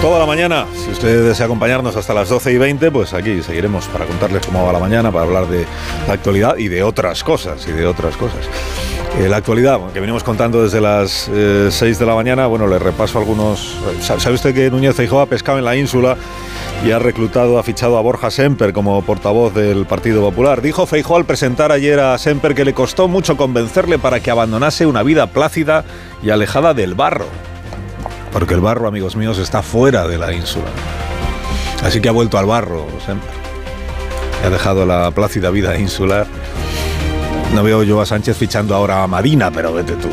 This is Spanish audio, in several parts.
Toda la mañana. Si usted desea acompañarnos hasta las 12 y 20, pues aquí seguiremos para contarles cómo va la mañana, para hablar de la actualidad y de otras cosas, y de otras cosas. Eh, la actualidad, que venimos contando desde las 6 eh, de la mañana, bueno, le repaso algunos... ¿Sabe usted que Núñez Feijóo ha pescado en la ínsula y ha reclutado, ha fichado a Borja Semper como portavoz del Partido Popular? Dijo Feijóo al presentar ayer a Semper que le costó mucho convencerle para que abandonase una vida plácida y alejada del barro porque el barro, amigos míos, está fuera de la ínsula. Así que ha vuelto al barro siempre. Ha dejado la plácida vida insular. No veo yo a Sánchez fichando ahora a Marina, pero vete tú.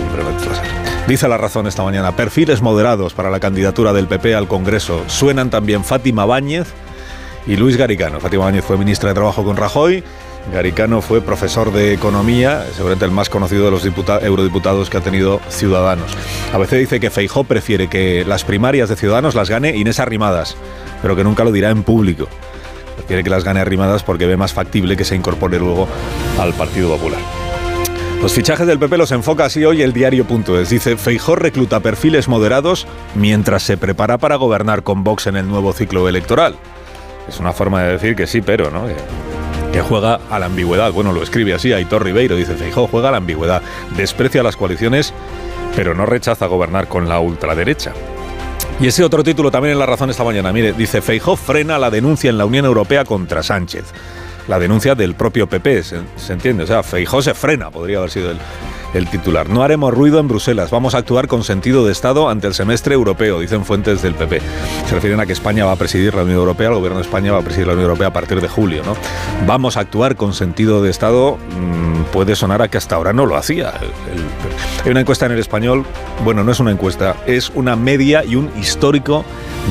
Dice la razón esta mañana, perfiles moderados para la candidatura del PP al Congreso. Suenan también Fátima Báñez y Luis Garicano. Fátima Báñez fue ministra de Trabajo con Rajoy Garicano fue profesor de economía, seguramente el más conocido de los eurodiputados que ha tenido Ciudadanos. A veces dice que Feijó prefiere que las primarias de Ciudadanos las gane Inés Arrimadas, pero que nunca lo dirá en público. Prefiere que las gane Arrimadas porque ve más factible que se incorpore luego al Partido Popular. Los fichajes del PP los enfoca así hoy el diario.es. Dice, Feijó recluta perfiles moderados mientras se prepara para gobernar con Vox en el nuevo ciclo electoral. Es una forma de decir que sí, pero, ¿no? Juega a la ambigüedad. Bueno, lo escribe así Aitor Ribeiro, dice Feijó juega a la ambigüedad, desprecia las coaliciones, pero no rechaza gobernar con la ultraderecha. Y ese otro título también en La Razón esta mañana, mire, dice Feijó frena la denuncia en la Unión Europea contra Sánchez. La denuncia del propio PP, ¿se, se entiende? O sea, Feijó se frena, podría haber sido el, el titular. No haremos ruido en Bruselas, vamos a actuar con sentido de Estado ante el semestre europeo, dicen fuentes del PP. Se refieren a que España va a presidir la Unión Europea, el gobierno de España va a presidir la Unión Europea a partir de julio, ¿no? Vamos a actuar con sentido de Estado, mm, puede sonar a que hasta ahora no lo hacía. hay una encuesta en el español, bueno, no es una encuesta, es una media y un histórico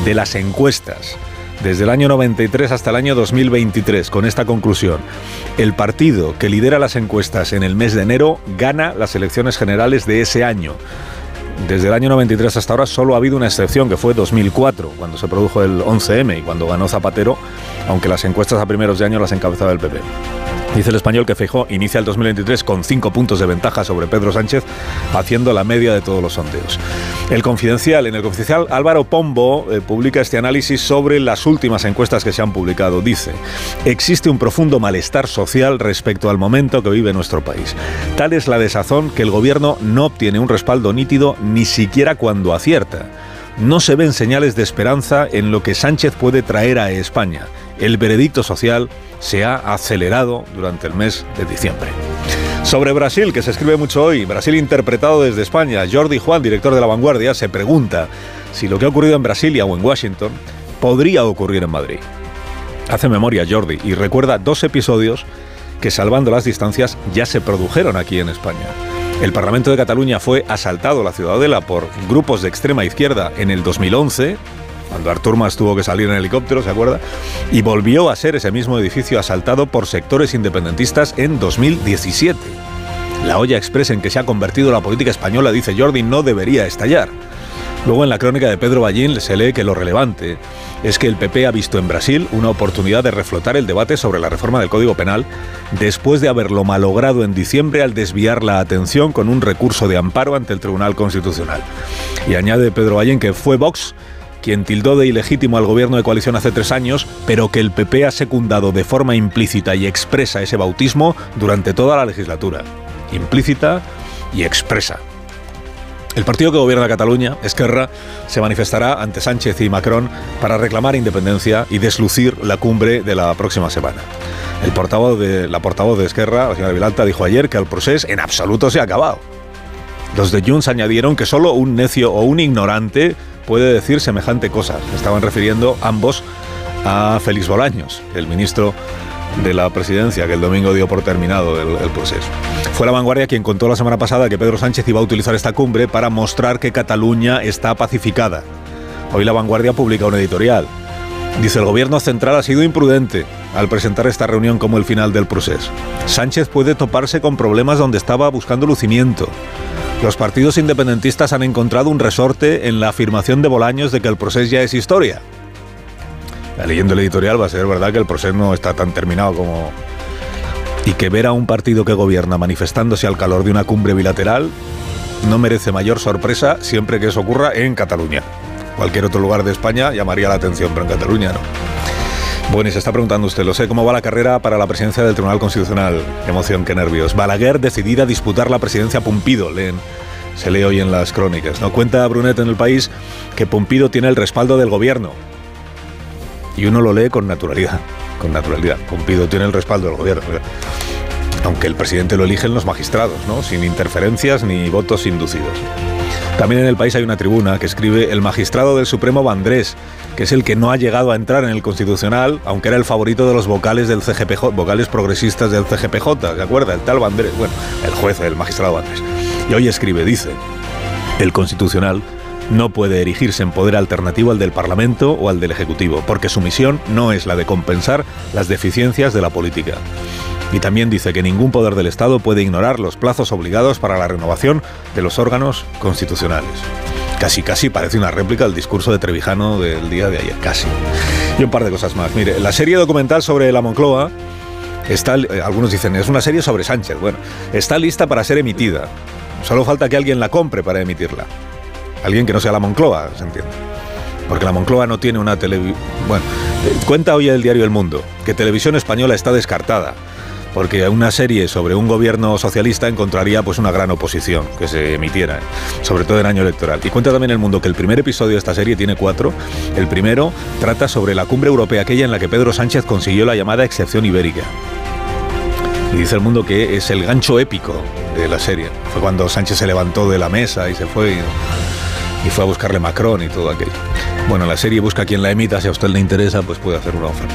de las encuestas desde el año 93 hasta el año 2023, con esta conclusión. El partido que lidera las encuestas en el mes de enero gana las elecciones generales de ese año. Desde el año 93 hasta ahora solo ha habido una excepción, que fue 2004, cuando se produjo el 11M y cuando ganó Zapatero, aunque las encuestas a primeros de año las encabezaba el PP. Dice el español que Feijó inicia el 2023 con cinco puntos de ventaja sobre Pedro Sánchez, haciendo la media de todos los sondeos. El Confidencial, en el Confidencial, Álvaro Pombo eh, publica este análisis sobre las últimas encuestas que se han publicado. Dice, existe un profundo malestar social respecto al momento que vive nuestro país. Tal es la desazón que el gobierno no obtiene un respaldo nítido ni siquiera cuando acierta. No se ven señales de esperanza en lo que Sánchez puede traer a España. El veredicto social se ha acelerado durante el mes de diciembre. Sobre Brasil, que se escribe mucho hoy, Brasil interpretado desde España, Jordi Juan, director de La Vanguardia, se pregunta si lo que ha ocurrido en Brasilia o en Washington podría ocurrir en Madrid. Hace memoria Jordi y recuerda dos episodios que salvando las distancias ya se produjeron aquí en España. El Parlamento de Cataluña fue asaltado la ciudadela por grupos de extrema izquierda en el 2011, cuando Artur Mas tuvo que salir en helicóptero, ¿se acuerda? Y volvió a ser ese mismo edificio asaltado por sectores independentistas en 2017. La olla expresa en que se ha convertido la política española, dice Jordi, no debería estallar. Luego en la crónica de Pedro Ballín se lee que lo relevante es que el PP ha visto en Brasil una oportunidad de reflotar el debate sobre la reforma del Código Penal después de haberlo malogrado en diciembre al desviar la atención con un recurso de amparo ante el Tribunal Constitucional. Y añade Pedro Ballín que fue Vox quien tildó de ilegítimo al gobierno de coalición hace tres años, pero que el PP ha secundado de forma implícita y expresa ese bautismo durante toda la legislatura. Implícita y expresa. El partido que gobierna Cataluña, Esquerra, se manifestará ante Sánchez y Macron para reclamar independencia y deslucir la cumbre de la próxima semana. El portavoz de, la portavoz de Esquerra, la señora Vilalta, dijo ayer que el proceso en absoluto se ha acabado. Los de Junts añadieron que solo un necio o un ignorante puede decir semejante cosa. Estaban refiriendo ambos a Félix Bolaños, el ministro de la presidencia que el domingo dio por terminado el, proceso. Fue la vanguardia quien contó la semana pasada que Pedro Sánchez iba a utilizar esta cumbre para mostrar que Cataluña está pacificada. Hoy La Vanguardia publica un editorial. Dice, el gobierno central ha sido imprudente al presentar esta reunión como el final del proceso. Sánchez puede toparse con problemas donde estaba buscando lucimiento. Los partidos independentistas han encontrado un resorte en la afirmación de Bolaños de que el proceso ya es historia. Leyendo el editorial va a ser verdad que el proceso no está tan terminado como... Y que ver a un partido que gobierna manifestándose al calor de una cumbre bilateral no merece mayor sorpresa siempre que eso ocurra en Cataluña. Cualquier otro lugar de España llamaría la atención, pero en Cataluña no. Bueno, y se está preguntando usted, lo sé, ¿cómo va la carrera para la presidencia del Tribunal Constitucional? Emoción, qué nervios. Balaguer decidida a disputar la presidencia Pumpido, leen, se lee hoy en las crónicas. ¿no? Cuenta Brunet en el país que Pumpido tiene el respaldo del gobierno. Y uno lo lee con naturalidad, con naturalidad. Pumpido tiene el respaldo del gobierno. Aunque el presidente lo eligen los magistrados, ¿no? Sin interferencias ni votos inducidos. También en el país hay una tribuna que escribe el magistrado del Supremo Vandrés, que es el que no ha llegado a entrar en el Constitucional, aunque era el favorito de los vocales del CGPJ, vocales progresistas del CGPJ, ¿de acuerdo? El tal Vandrés, bueno, el juez, el magistrado Vandrés. Y hoy escribe, dice, el Constitucional no puede erigirse en poder alternativo al del Parlamento o al del Ejecutivo, porque su misión no es la de compensar las deficiencias de la política. Y también dice que ningún poder del Estado puede ignorar los plazos obligados para la renovación de los órganos constitucionales. Casi, casi parece una réplica del discurso de Trevijano del día de ayer, casi. Y un par de cosas más. Mire, la serie documental sobre la Moncloa está, eh, algunos dicen, es una serie sobre Sánchez. Bueno, está lista para ser emitida. Solo falta que alguien la compre para emitirla. Alguien que no sea la Moncloa, se entiende. Porque la Moncloa no tiene una televisión... Bueno, eh, cuenta hoy el diario El Mundo que Televisión Española está descartada porque una serie sobre un gobierno socialista encontraría pues una gran oposición que se emitiera, sobre todo en año electoral. Y cuenta también el mundo que el primer episodio de esta serie tiene cuatro. El primero trata sobre la cumbre europea, aquella en la que Pedro Sánchez consiguió la llamada excepción ibérica. Y dice el mundo que es el gancho épico de la serie. Fue cuando Sánchez se levantó de la mesa y se fue y, fue a buscarle Macron y todo aquello. Bueno, la serie busca a quien la emita, si a usted le interesa, pues puede hacer una oferta.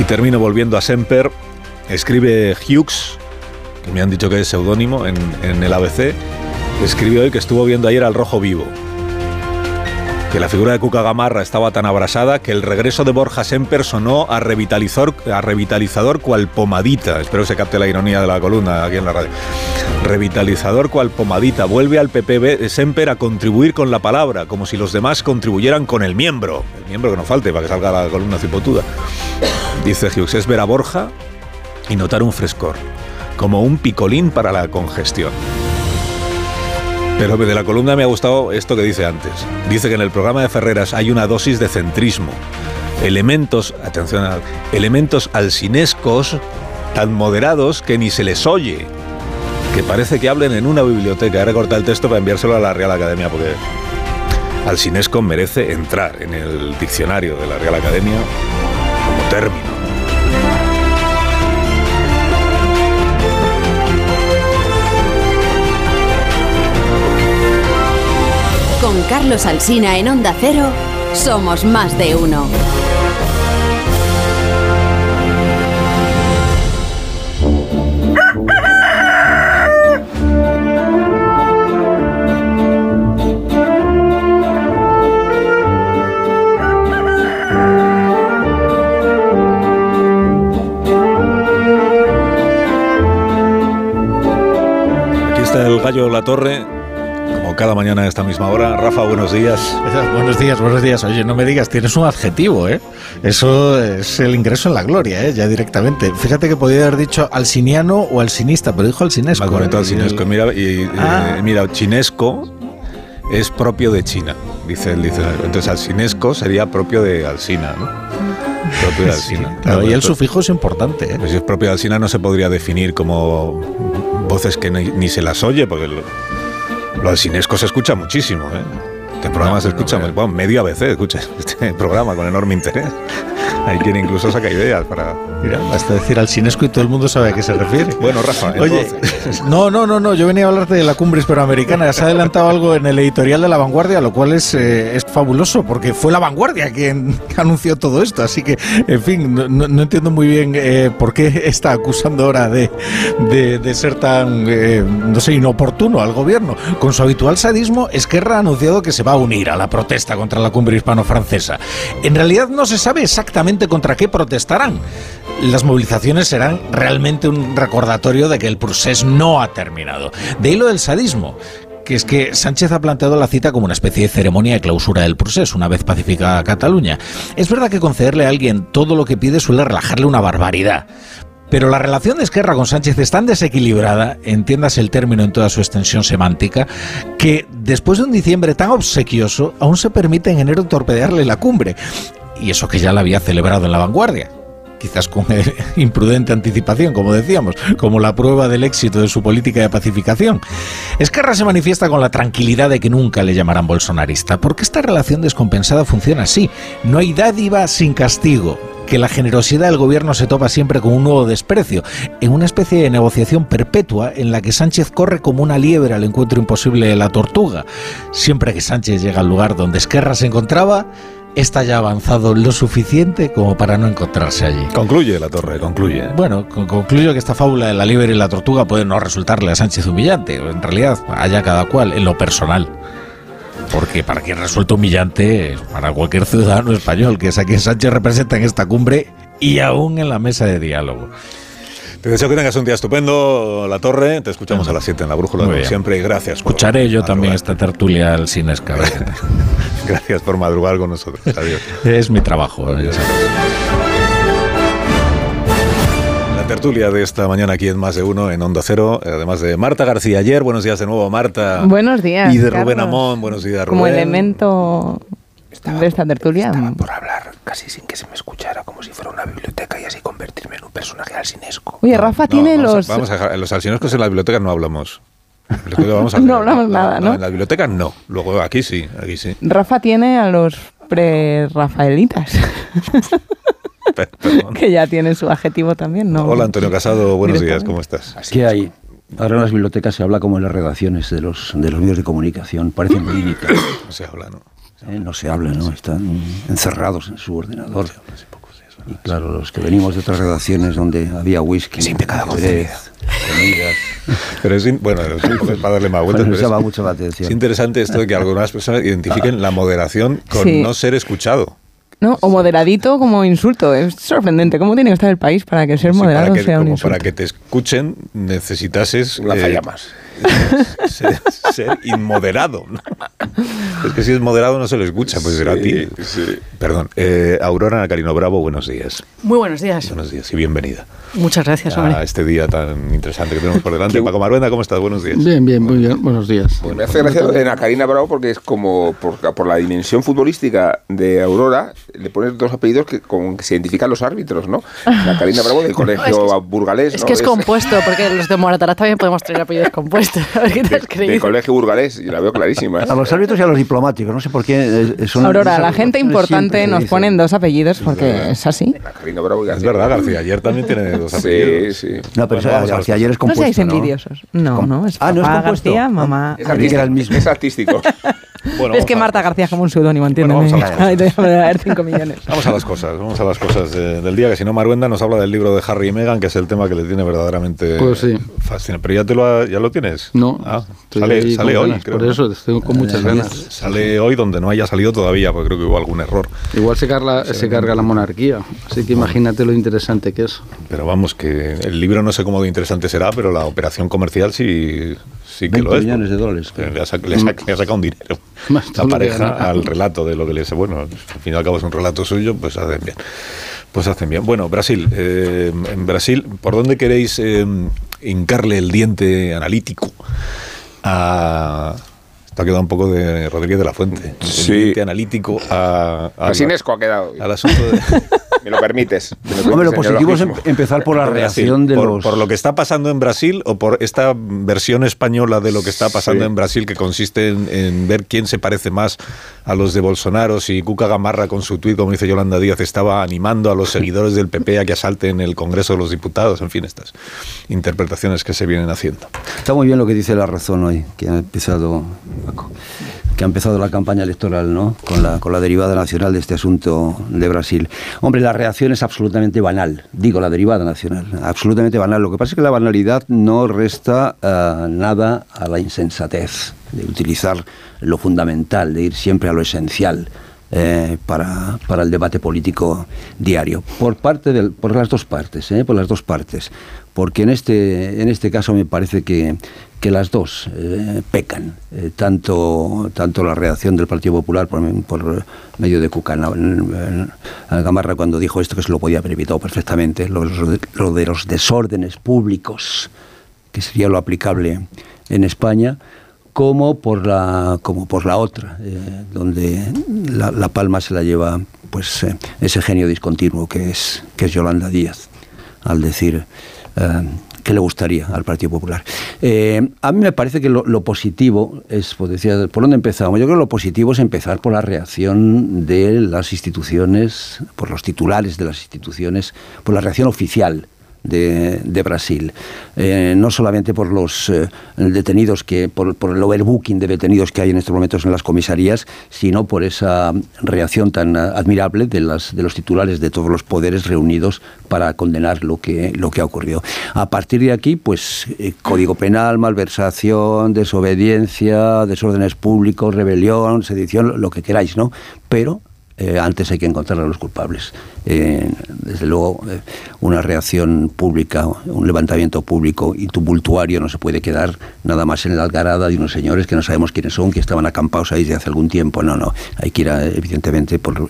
Y termino volviendo a Semper Escribe Hughes, que me han dicho que es seudónimo en, el ABC, escribe hoy que estuvo viendo ayer al Rojo Vivo. Que la figura de Cuca Gamarra estaba tan abrasada que el regreso de Borja Semper sonó a revitalizador, a revitalizador cual pomadita. Espero que se capte la ironía de la columna aquí en la radio. Revitalizador cual pomadita. Vuelve al PPB Semper a contribuir con la palabra, como si los demás contribuyeran con el miembro. El miembro que no falte para que salga la columna cipotuda. Dice Hughes, es ver a Borja y notar un frescor, como un picolín para la congestión. Pero de la columna me ha gustado esto que dice antes. Dice que en el programa de Ferreras hay una dosis de centrismo. Elementos, atención, elementos alcinescos tan moderados que ni se les oye. Que parece que hablen en una biblioteca. He recortado el texto para enviárselo a la Real Academia porque alcinesco merece entrar en el diccionario de la Real Academia como término. Con Carlos Alsina en Onda Cero, somos más de uno. Aquí está el gallo La Torre cada mañana a esta misma hora. Rafa, buenos días. Buenos días, buenos días. Oye, no me digas, tienes un adjetivo, ¿eh? Eso es el ingreso en la gloria, ¿eh? Ya directamente. Fíjate que podía haber dicho alciniano o alcinista, pero dijo alcinesco. Mal ¿eh? alcinesco. Mira, y, ah. mira, chinesco es propio de China, dice el diccionario. Entonces, alcinesco sería propio de Alcina, ¿no? Propio de Alcina. y el sufijo es importante. ¿eh? Pues si es propio de Alcina no se podría definir como voces que ni, ni se las oye, porque lo del Cinesco se escucha muchísimo, ¿eh? Este programa se escucha, bueno, medio a veces escucha este programa con enorme interés. Hay quien incluso saca ideas para... Mira, basta decir al Sinesco y todo el mundo sabe a qué se refiere. Bueno, Rafa, Oye, no, no, no, no, yo venía a hablarte de la cumbre hispanoamericana. Se ha adelantado algo en el editorial de La Vanguardia, lo cual es, eh, es fabuloso, porque fue La Vanguardia quien anunció todo esto. Así que, en fin, no, no- no entiendo muy bien eh, por qué está acusando ahora de, de- de ser tan, eh, no sé, inoportuno al gobierno. Con su habitual sadismo, Esquerra ha anunciado que se va a unir a la protesta contra la cumbre hispano-francesa. En realidad no se sabe exactamente contra qué protestarán. Las movilizaciones serán realmente un recordatorio de que el procés no ha terminado. De ahí lo del sadismo que es que Sánchez ha planteado la cita como una especie de ceremonia de clausura del proceso, una vez pacificada Cataluña. Es verdad que concederle a alguien todo lo que pide suele relajarle una barbaridad. Pero la relación de Esquerra con Sánchez es tan desequilibrada, entiendas el término en toda su extensión semántica, que después de un diciembre tan obsequioso, aún se permite en enero torpedearle la cumbre. Y eso que ya la había celebrado en la vanguardia quizás con imprudente anticipación, como decíamos, como la prueba del éxito de su política de pacificación. Esquerra se manifiesta con la tranquilidad de que nunca le llamarán bolsonarista, porque esta relación descompensada funciona así. No hay dádiva sin castigo que la generosidad del gobierno se topa siempre con un nuevo desprecio, en una especie de negociación perpetua en la que Sánchez corre como una liebre al encuentro imposible de la tortuga. Siempre que Sánchez llega al lugar donde Esquerra se encontraba, está ya avanzado lo suficiente como para no encontrarse allí. Concluye la torre, concluye. Bueno, con- concluyo que esta fábula de la liebre y la tortuga puede no resultarle a Sánchez humillante. En realidad, haya cada cual en lo personal. Porque para quien resulta humillante, para cualquier ciudadano español, que es a quien Sánchez representa en esta cumbre y aún en la mesa de diálogo. Te deseo que tengas un día estupendo, La Torre. Te escuchamos a las 7 en la brújula, como siempre. Y gracias por Escucharé yo también esta tertulia al sin escaber. Gracias por madrugar con nosotros. Adiós. es mi trabajo. sabes. La tertulia de esta mañana aquí en Más de Uno, en Onda Cero, además de Marta García ayer. Buenos días de nuevo, Marta. Buenos días. Y de Carlos. Rubén Amón. Buenos días, Rubén. Como elemento de esta tertulia. Estaba por hablar casi sin que se me escuchara, si fuera una biblioteca y así convertirme en un personaje alcinesco. Oye, Rafa No, tiene vamos a- los. vamos a dejar- en los alcinoscos en la biblioteca no hablamos. Vamos a No hablamos nada, ¿no? En la biblioteca no. Luego aquí sí, aquí sí. Rafa tiene a los pre-rafaelitas. Que ya tiene su adjetivo también, ¿no? Hola Antonio Casado, buenos días. ¿cómo estás? ¿Qué hay? Ahora en las bibliotecas se habla como en las redacciones de los, de los medios de comunicación, parecen clínicas. No se habla, ¿no? ¿eh? No se habla, ¿no? Están encerrados en su ordenador. Y claro, los que venimos de otras redacciones donde había whisky, Sin pecado ajedrez, comidas, Pero es, bueno, es para darle más vueltas. bueno, llama es- mucho la es atención. interesante esto de que algunas personas identifiquen la moderación con Sí. no ser escuchado. ¿No? O moderadito como insulto. Es sorprendente. ¿Cómo tiene que estar el país para que ser Sí, moderado para que, sea un como insulto? para que te escuchen necesitases Un lanzallamas. Ser, ser inmoderado. ¿no? Es que si es moderado no se lo escucha, pues será a ti. Perdón. Eh, Aurora Carino Bravo, buenos días. Muy buenos días. Buenos días y bienvenida Muchas gracias, hombre. a este día tan interesante que tenemos por delante. Paco Maruenda, ¿cómo estás? Buenos días. Bien, bien, muy bien. Buenos días. me hace gracia Karina Bravo porque es como por, por la dimensión futbolística de Aurora, le pones dos apellidos que con que se identifican los árbitros, ¿no? La Karina Bravo del colegio burgalés, Es ¿no? que es compuesto, porque los de Moratalaz también podemos tener apellidos compuestos. A ver qué te has del creído. colegio burgalés, y la veo clarísima. ¿eh? A los árbitros y a los diplomáticos, no sé por qué eh, son... Aurora, la gente importante nos ponen dos apellidos porque es así. Bravo y Es verdad, García. Ayer también tiene dos Sí, apellidos. sí. No, pero Bueno, García ayer es No compuesto, seáis envidiosos. No, Com- no, es Ah, ¿no es compuesto? García, mamá. Es, era el mismo. es artístico. Bueno, es que a- Marta García es como un seudónimo, Bueno, entiéndeme. vamos a Ay, a 5 millones. Vamos a las cosas, vamos a las cosas eh, del día, que si no Maruenda nos habla del libro de Harry y Meghan, que es el tema que le tiene verdaderamente Pues sí. fascinante. Pero ya te lo, ha- ya lo tienes. No, Ah, sale hoy, ganas, creo. Por eso estoy con muchas ganas. Sale hoy donde no haya salido todavía, porque creo que hubo algún error. Igual se carga, se carga la monarquía, así que imagínate lo interesante que es. Pero vamos, que el libro no sé cómo de interesante será, pero la operación comercial sí, sí que 20 lo es. millones de dólares. Le ha, sa- le sa- le ha sacado un dinero Más la pareja al relato de lo que les... Bueno, al fin y al cabo es un relato suyo, pues hacen bien. Pues hacen bien. Bueno, Brasil. eh, en Brasil, ¿por dónde queréis eh, hincarle el diente analítico a... Esto ha quedado un poco de Rodríguez de la Fuente. El Sí. diente analítico a... a Asinesco ha quedado. al asunto de... me lo permites. me lo Hombre, lo permites, positivo es em- empezar por la reacción de por, los... por lo que está pasando en Brasil o por esta versión española de lo que está pasando Sí. en Brasil que consiste en, en ver quién se parece más a los de Bolsonaro. Si Cuca Gamarra con su tuit, como dice Yolanda Díaz, estaba animando a los seguidores del PP a que asalten el Congreso de los Diputados. En fin, estas interpretaciones que se vienen haciendo. Está muy bien lo que dice la razón hoy, que ha empezado Que ha empezado la campaña electoral, ¿no? Con la, con la derivada nacional de este asunto de Brasil. Hombre, la reacción es absolutamente banal, digo, la derivada nacional, absolutamente banal. Lo que pasa es que la banalidad no resta eh, nada a la insensatez de utilizar lo fundamental, de ir siempre a lo esencial. Eh, para, para el debate político diario. Por parte del, por las dos partes eh, por las dos partes. Porque en este en este caso me parece que, que las dos eh, pecan. Eh, tanto tanto la reacción del Partido Popular por, medio de Cucana Gamarra cuando dijo esto que se lo podía haber evitado perfectamente lo, lo de los desórdenes públicos que sería lo aplicable en España como por la como por la otra eh, donde la, palma se la lleva pues eh, ese genio discontinuo que es que es Yolanda Díaz al decir eh, que le gustaría al Partido Popular. Eh, a mí me parece que lo, lo, positivo es, pues decía, ¿por dónde empezamos? Yo creo que lo positivo es empezar por la reacción de las instituciones, por los titulares de las instituciones, por la reacción oficial de, Brasil. Eh, no solamente por los eh, detenidos, que por, el overbooking de detenidos que hay en estos momentos en las comisarías, sino por esa reacción tan admirable de, las, de los titulares de todos los poderes reunidos para condenar lo que, lo que ha ocurrido. A partir de aquí, pues eh, Código Penal, malversación, desobediencia, desórdenes públicos, rebelión, sedición, lo que queráis, ¿no? Pero eh, antes hay que encontrar a los culpables. Eh, desde luego, eh, una reacción pública, un levantamiento público y tumultuario no se puede quedar nada más en la algarada de unos señores que no sabemos quiénes son, que estaban acampados ahí desde hace algún tiempo. No, no. Hay que ir, a, evidentemente, por,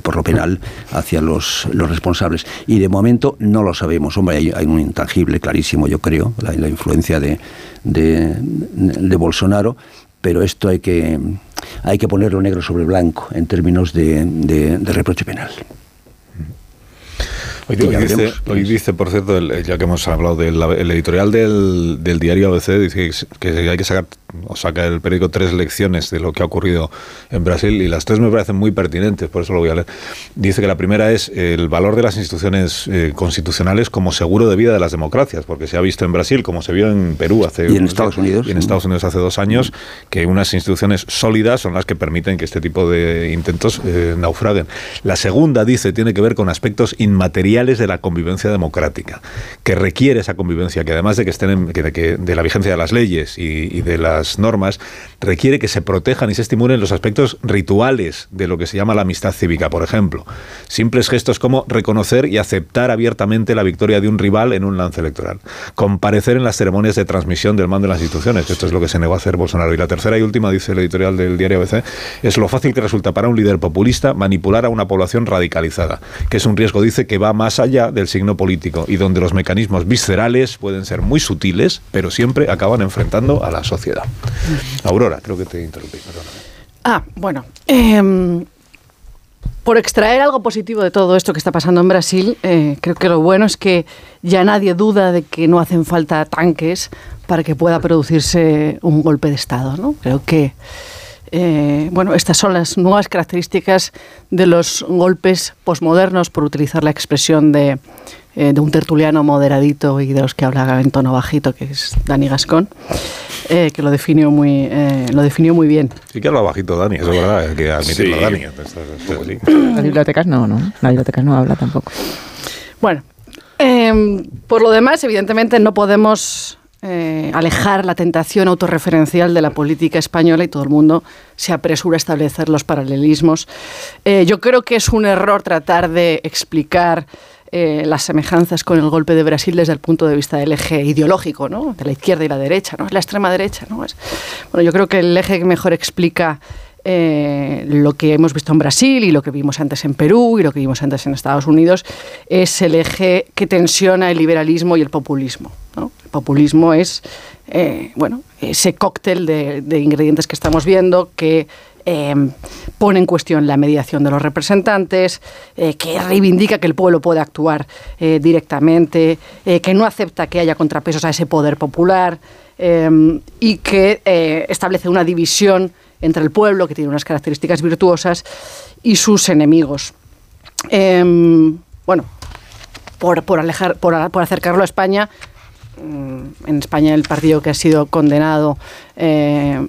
por, lo penal hacia los, los, responsables. Y de momento no lo sabemos. Hombre, hay, un intangible clarísimo, yo creo, la, influencia de, de Bolsonaro pero esto hay que, hay que ponerlo negro sobre blanco en términos de, de, de reproche penal. Hoy, hoy, dice, hoy, dice, por cierto, el, ya que hemos hablado del el editorial del, del, diario ABC, dice que hay que sacar, o saca el periódico tres lecciones de lo que ha ocurrido en Brasil y las tres me parecen muy pertinentes, por eso lo voy a leer. Dice que la primera es el valor de las instituciones eh, constitucionales como seguro de vida de las democracias, porque se ha visto en Brasil, como se vio en Perú hace... Y en Estados Unidos. Y en Estados Unidos hace dos años, que unas instituciones sólidas son las que permiten que este tipo de intentos eh, naufraguen. La segunda, dice, tiene que ver con aspectos inmateriales de la convivencia democrática, que requiere esa convivencia, que además de que estén en, que, que de la vigencia de las leyes y, y, de las normas, requiere que se protejan y se estimulen los aspectos rituales de lo que se llama la amistad cívica, por ejemplo. Simples gestos como reconocer y aceptar abiertamente la victoria de un rival en un lance electoral. Comparecer en las ceremonias de transmisión del mando de las instituciones, esto es lo que se negó a hacer Bolsonaro. Y la tercera y última, dice el editorial del diario ABC, es lo fácil que resulta para un líder populista manipular a una población radicalizada, que es un riesgo, dice, que va más allá del signo político y donde los mecanismos viscerales pueden ser muy sutiles, pero siempre acaban enfrentando a la sociedad. Aurora, creo que te interrumpí. Perdóname. Ah, bueno. Eh, por extraer algo positivo de todo esto que está pasando en Brasil, eh, creo que lo bueno es que ya nadie duda de que no hacen falta tanques para que pueda producirse un golpe de Estado. ¿no? Creo que eh, bueno, estas son las nuevas características de los golpes posmodernos, por utilizar la expresión de, eh, de, un tertuliano moderadito y de los que habla en tono bajito, que es Dani Gascón, eh, que lo definió, muy, lo definió muy bien. Sí que habla bajito Dani, eso es verdad, hay que admitirlo, sí. Dani. Las bibliotecas no, no, las bibliotecas no habla tampoco. Bueno, em, por lo demás, evidentemente no podemos eh, alejar la tentación autorreferencial de la política española y todo el mundo se apresura a establecer los paralelismos. Eh, yo creo que es un error tratar de explicar eh, las semejanzas con el golpe de Brasil desde el punto de vista del eje ideológico, ¿no? de la izquierda y la derecha, ¿no? es la extrema derecha. ¿no? Es, bueno, yo creo que el eje que mejor explica eh, lo que hemos visto en Brasil y lo que vimos antes en Perú y lo que vimos antes en Estados Unidos es el eje que tensiona el liberalismo y el populismo. El populismo es eh, bueno, ese cóctel de, ingredientes que estamos viendo que eh, pone en cuestión la mediación de los representantes, que reivindica que el pueblo puede actuar directamente, que no acepta que haya contrapesos a ese poder popular y que establece una división entre el pueblo, que tiene unas características virtuosas, y sus enemigos. Eh, bueno, por, por, alejar, por, por acercarlo a España, mm, en España el partido que ha sido condenado eh,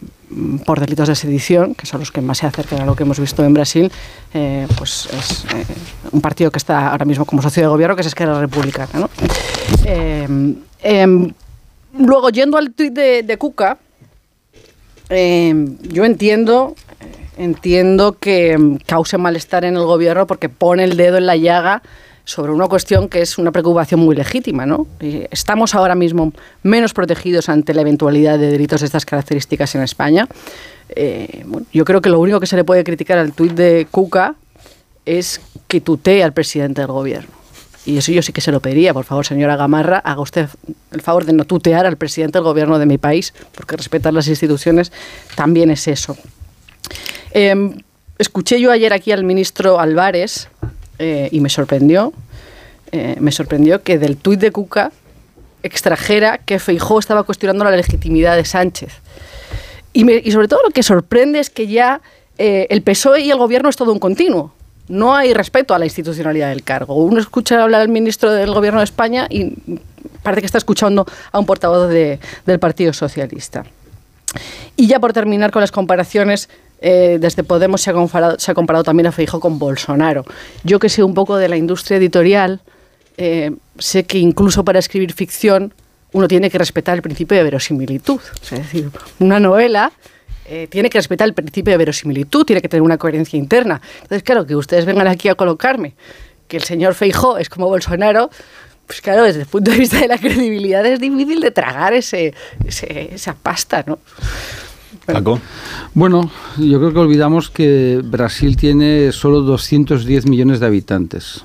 por delitos de sedición, que son los que más se acercan a lo que hemos visto en Brasil, eh, pues es eh, un partido que está ahora mismo como socio de gobierno, que es Esquerra Republicana. Eh, em, luego, yendo al tuit de, de Cuca, eh, yo entiendo, entiendo que mm, cause malestar en el gobierno porque pone el dedo en la llaga sobre una cuestión que es una preocupación muy legítima, ¿no? Estamos ahora mismo menos protegidos ante la eventualidad de delitos de estas características en España. Eh, yo creo que lo único que se le puede criticar al tuit de Cuca es que tutee al presidente del gobierno. Y eso yo sí que se lo pediría, por favor, señora Gamarra, haga usted el favor de no tutear al presidente del gobierno de mi país, porque respetar las instituciones también es eso. Eh, escuché yo ayer aquí al ministro Álvarez eh, y me sorprendió, eh, me sorprendió que del tuit de Cuca extrajera que Feijó estaba cuestionando la legitimidad de Sánchez. Y, y sobre todo lo que sorprende es que ya eh, el PSOE y el gobierno es todo un continuo. No hay respeto a la institucionalidad del cargo. Uno escucha hablar al ministro del gobierno de España y parece que está escuchando a un portavoz de- del Partido Socialista. Y ya por terminar con las comparaciones, eh, desde Podemos se ha, comparado, se ha comparado también a Feijóo con Bolsonaro. Yo que sé un poco de la industria editorial, eh, sé que incluso para escribir ficción uno tiene que respetar el principio de verosimilitud. Es decir, una novela eh, tiene que respetar el principio de verosimilitud, tiene que tener una coherencia interna. Entonces, claro, que ustedes vengan aquí a colocarme que el señor Feijó es como Bolsonaro, pues claro, desde el punto de vista de la credibilidad es difícil de tragar ese, ese- esa pasta, ¿no? Paco. Bueno, yo creo que olvidamos que Brasil tiene solo 210 millones de habitantes.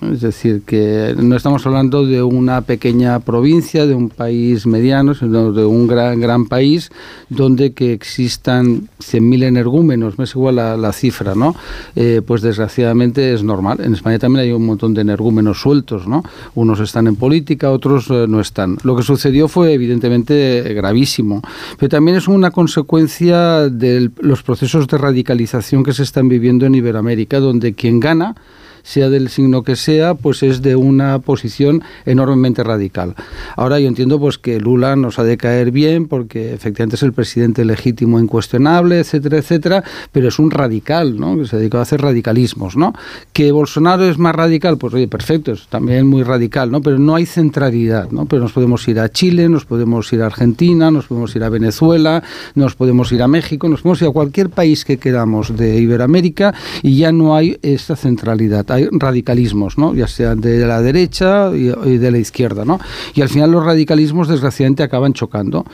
Es decir, que no estamos hablando de una pequeña provincia, de un país mediano, sino de un gran, gran país donde que existan 100.000 energúmenos, me es igual la, cifra, ¿no? Eh, pues desgraciadamente es normal. En España también hay un montón de energúmenos sueltos, ¿no? Unos están en política, otros eh, no están. Lo que sucedió fue evidentemente gravísimo, pero también es una consecuencia de los procesos de radicalización que se están viviendo en Iberoamérica, donde quien gana sea del signo que sea, pues es de una posición enormemente radical. Ahora yo entiendo pues que Lula nos ha de caer bien porque efectivamente es el presidente legítimo incuestionable, etcétera, etcétera, pero es un radical, ¿no? Que se dedica a hacer radicalismos, ¿no? Que Bolsonaro es más radical, pues oye, perfecto, es también muy radical, ¿no? Pero no hay centralidad, ¿no? Pero nos podemos ir a Chile, nos podemos ir a Argentina, nos podemos ir a Venezuela, nos podemos ir a México, nos podemos ir a cualquier país que queramos de Iberoamérica y ya no hay esta centralidad, radicalismos, ¿no? Ya sean de la derecha y, de la izquierda, ¿no? Y al final los radicalismos desgraciadamente acaban chocando.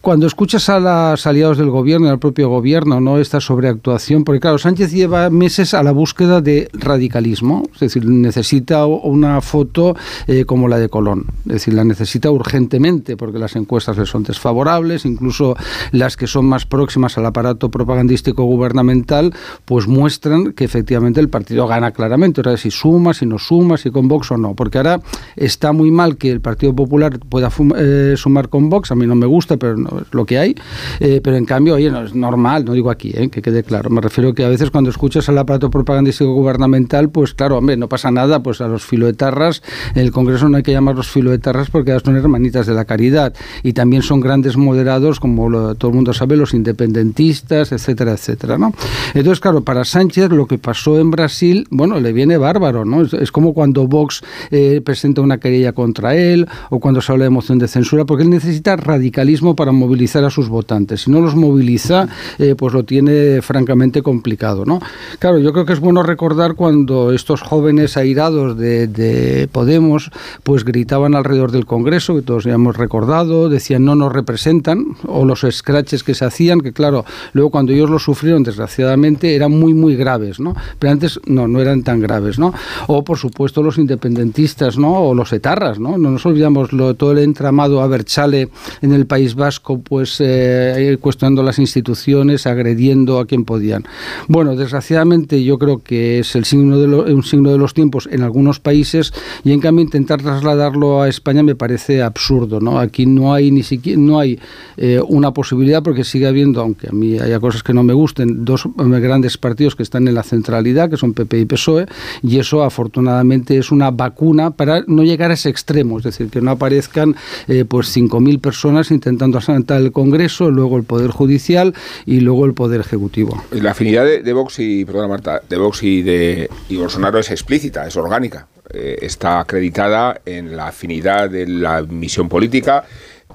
Cuando escuchas a los aliados del gobierno y al propio gobierno, ¿no? Esta sobreactuación, porque claro, Sánchez lleva meses a la búsqueda de radicalismo, es decir, necesita una foto eh, como la de Colón, es decir, la necesita urgentemente porque las encuestas le son desfavorables, incluso las que son más próximas al aparato propagandístico gubernamental, pues muestran que efectivamente el partido gana claramente, ahora si suma, si no suma, si con Vox o no, porque ahora está muy mal que el Partido Popular pueda eh, sumar con Vox, a mí no me gusta, pero es lo que hay, eh, pero en cambio, oye, no es normal, no digo aquí, eh, que quede claro, me refiero que a veces cuando escuchas al aparato propagandístico gubernamental, pues claro, hombre, no pasa nada, pues a los filoetarras, el Congreso no hay que llamarlos filoetarras porque son hermanitas de la caridad y también son grandes moderados, como lo- todo el mundo sabe, los independentistas, etcétera, etcétera, ¿no? Entonces, claro, para Sánchez lo que pasó en Brasil, bueno, le viene bárbaro, ¿no? Es, es como cuando Vox eh, presenta una querella contra él o cuando se habla de moción de censura, porque él necesita radicalismo para movilizar a sus votantes. Si no los moviliza, eh, pues lo tiene francamente complicado. ¿no? Claro, yo creo que es bueno recordar cuando estos jóvenes airados de, de Podemos pues gritaban alrededor del Congreso, que todos ya hemos recordado, decían no nos representan, o los scratches que se hacían, que claro, luego cuando ellos lo sufrieron, desgraciadamente, eran muy, muy graves, ¿no? Pero antes no, no eran tan graves, ¿no? O por supuesto los independentistas, ¿no? O los etarras, ¿no? No nos olvidamos lo, todo el entramado Aberchale en el País Vasco, pues eh, cuestionando las instituciones, agrediendo a quien podían. Bueno, desgraciadamente yo creo que es el signo de lo- un signo de los tiempos en algunos países y en cambio intentar trasladarlo a España me parece absurdo, ¿no? Aquí no hay ni siquiera no hay eh, una posibilidad porque sigue habiendo, aunque a mí haya cosas que no me gusten, dos eh, grandes partidos que están en la centralidad, que son PP y PSOE, y eso afortunadamente es una vacuna para no llegar a ese extremo, es decir, que no aparezcan eh, pues 5.000 personas intentando el Congreso, luego el Poder Judicial y luego el Poder Ejecutivo. La afinidad de, de Vox y, perdona Marta, de Vox y de y Bolsonaro es explícita, es orgánica. Eh, está acreditada en la afinidad de la misión política,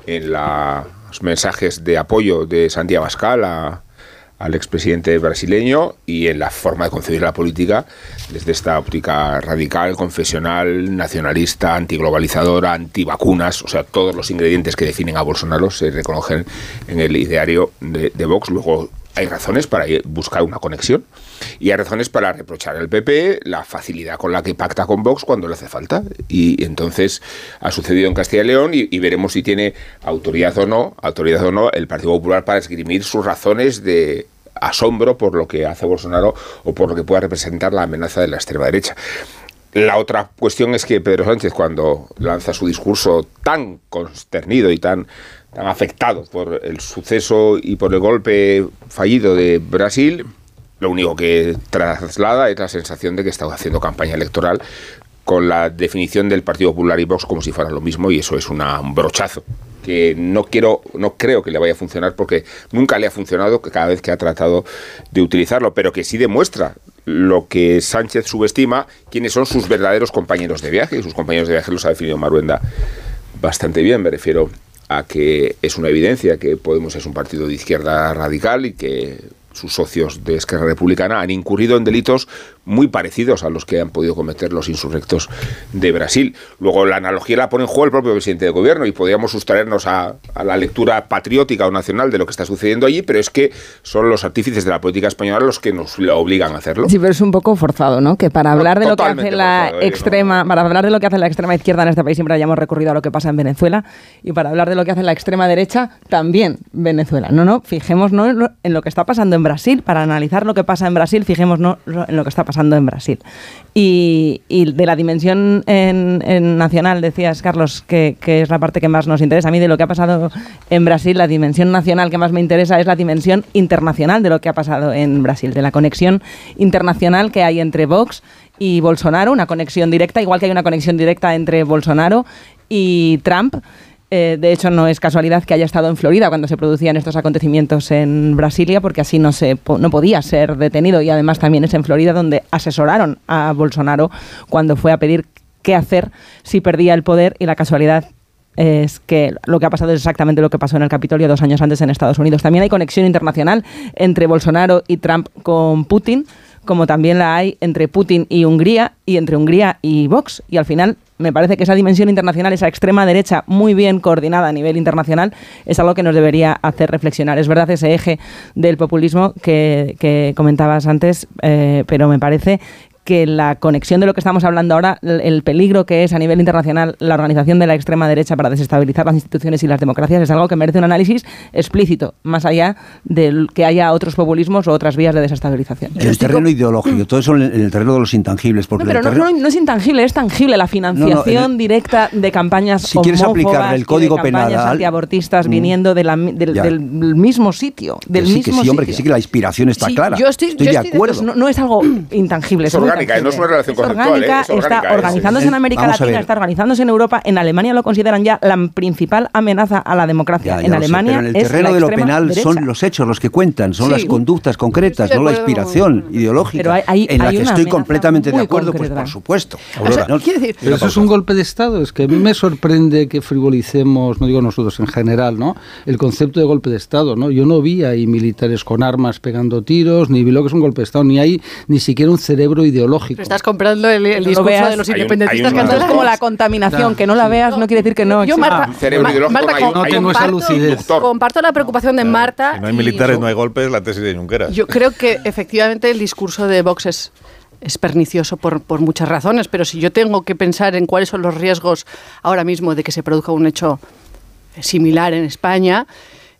en la- los mensajes de apoyo de Santiago Abascal a- al expresidente brasileño y en la forma de concebir la política desde esta óptica radical, confesional, nacionalista, antiglobalizadora, antivacunas, o sea, todos los ingredientes que definen a Bolsonaro se reconocen en el ideario de, de Vox. Luego hay razones para buscar una conexión y hay razones para reprochar al PP la facilidad con la que pacta con Vox cuando le hace falta. Y entonces ha sucedido en Castilla y León y, y veremos si tiene autoridad o no, autoridad o no el Partido Popular para esgrimir sus razones de asombro por lo que hace Bolsonaro o por lo que pueda representar la amenaza de la extrema derecha. La otra cuestión es que Pedro Sánchez, cuando lanza su discurso tan consternido y tan, tan afectado por el suceso y por el golpe fallido de Brasil, lo único que traslada es la sensación de que está haciendo campaña electoral con la definición del Partido Popular y Vox como si fueran lo mismo y eso es un brochazo que no quiero no creo que le vaya a funcionar porque nunca le ha funcionado cada vez que ha tratado de utilizarlo pero que sí demuestra lo que Sánchez subestima quiénes son sus verdaderos compañeros de viaje. Y sus compañeros de viaje los ha definido Maruenda bastante bien me refiero a que es una evidencia que Podemos es un partido de izquierda radical y que sus socios de Esquerra Republicana han incurrido en delitos muy parecidos a los que han podido cometer los insurrectos de Brasil. Luego la analogía la pone en juego el propio presidente de gobierno y podríamos sustraernos a, a la lectura patriótica o nacional de lo que está sucediendo allí, pero es que son los artífices de la política española los que nos obligan a hacerlo. Sí, pero es un poco forzado, ¿no? Que para No, hablar de lo que hace la forzado, ¿eh? extrema, para hablar de lo que hace la extrema izquierda en este país siempre hayamos recurrido a lo que pasa en Venezuela y para hablar de lo que hace la extrema derecha también Venezuela. No, no, fijémonos en lo- en lo que está pasando en Brasil para analizar lo que pasa en Brasil, fijémonos en lo que está pasando en Brasil. Y, de la dimensión en, en nacional, decías, Carlos, que, que es la parte que más nos interesa. A mí de lo que ha pasado en Brasil, la dimensión nacional que más me interesa es la dimensión internacional de lo que ha pasado en Brasil, de la conexión internacional que hay entre Vox y Bolsonaro, una conexión directa, igual que hay una conexión directa entre Bolsonaro y Trump. Eh, de hecho, no es casualidad que haya estado en Florida cuando se producían estos acontecimientos en Brasilia, porque así no, se, no podía ser detenido. Y además también es en Florida donde asesoraron a Bolsonaro cuando fue a pedir qué hacer si perdía el poder. Y la casualidad es que lo que ha pasado es exactamente lo que pasó en el Capitolio dos años antes en Estados Unidos. También hay conexión internacional entre Bolsonaro y Trump con Putin, como también la hay entre Putin y Hungría y entre Hungría y Vox. Y al final me parece que esa dimensión internacional, esa extrema derecha muy bien coordinada a nivel internacional, es algo que nos debería hacer reflexionar. Es verdad ese eje del populismo que, que comentabas antes, eh, pero me parece que la conexión de lo que estamos hablando ahora, el el peligro que es a nivel internacional la organización de la extrema derecha para desestabilizar las instituciones y las democracias es algo que merece un análisis explícito, más allá de que haya otros populismos o otras vías de desestabilización. En el terreno ideológico, todo eso en el, en el terreno de los intangibles. Porque No, pero no, terreno- no- no es intangible, es tangible la financiación el- directa de campañas Si quieres aplicarle el Código campañas Penal al- antiabortistas Mm. viniendo de la mi- del, mismo sitio, del que sí, que mismo sí, hombre, que sitio. sí que la inspiración está Sí, clara. yo estoy, yo de estoy acuerdo. No, no es algo intangible, es, orgánica, no es una relación Es conceptual, ¿eh? orgánica, Es orgánica, está es- organizándose es- en América Vamos Latina, está organizándose en Europa. En Alemania lo consideran ya la principal amenaza a la democracia. Ya, ya en sé, Alemania pero en el es terreno de lo penal derecha. son los hechos los que cuentan, son Sí. las conductas concretas, no la inspiración ideológica, Pero hay- hay- en la hay que estoy completamente de acuerdo, pues por supuesto. O sea, No- quiero decir, Pero eso es un golpe de Estado. Es que a mí me sorprende que frivolicemos, no digo nosotros en general, ¿no? El concepto de golpe de Estado, ¿no? Yo no vi ahí militares con armas pegando tiros, ni vi lo que es un golpe de Estado, ni hay ni siquiera un cerebro ideológico. Pero estás comprando el, discurso veas. de los Hay un- independentistas hay un- es como la contaminación, que no la veas no quiere decir que no Yo. Marta, ideológico, Marta, No tengo esa comparto- lucidez. Comparto la preocupación de Marta. Si no hay militares, no hay golpes, la tesis de Junqueras. Yo creo que efectivamente el discurso de Vox es, es pernicioso por, por muchas razones, pero si yo tengo que pensar en cuáles son los riesgos ahora mismo de que se produzca un hecho similar en España,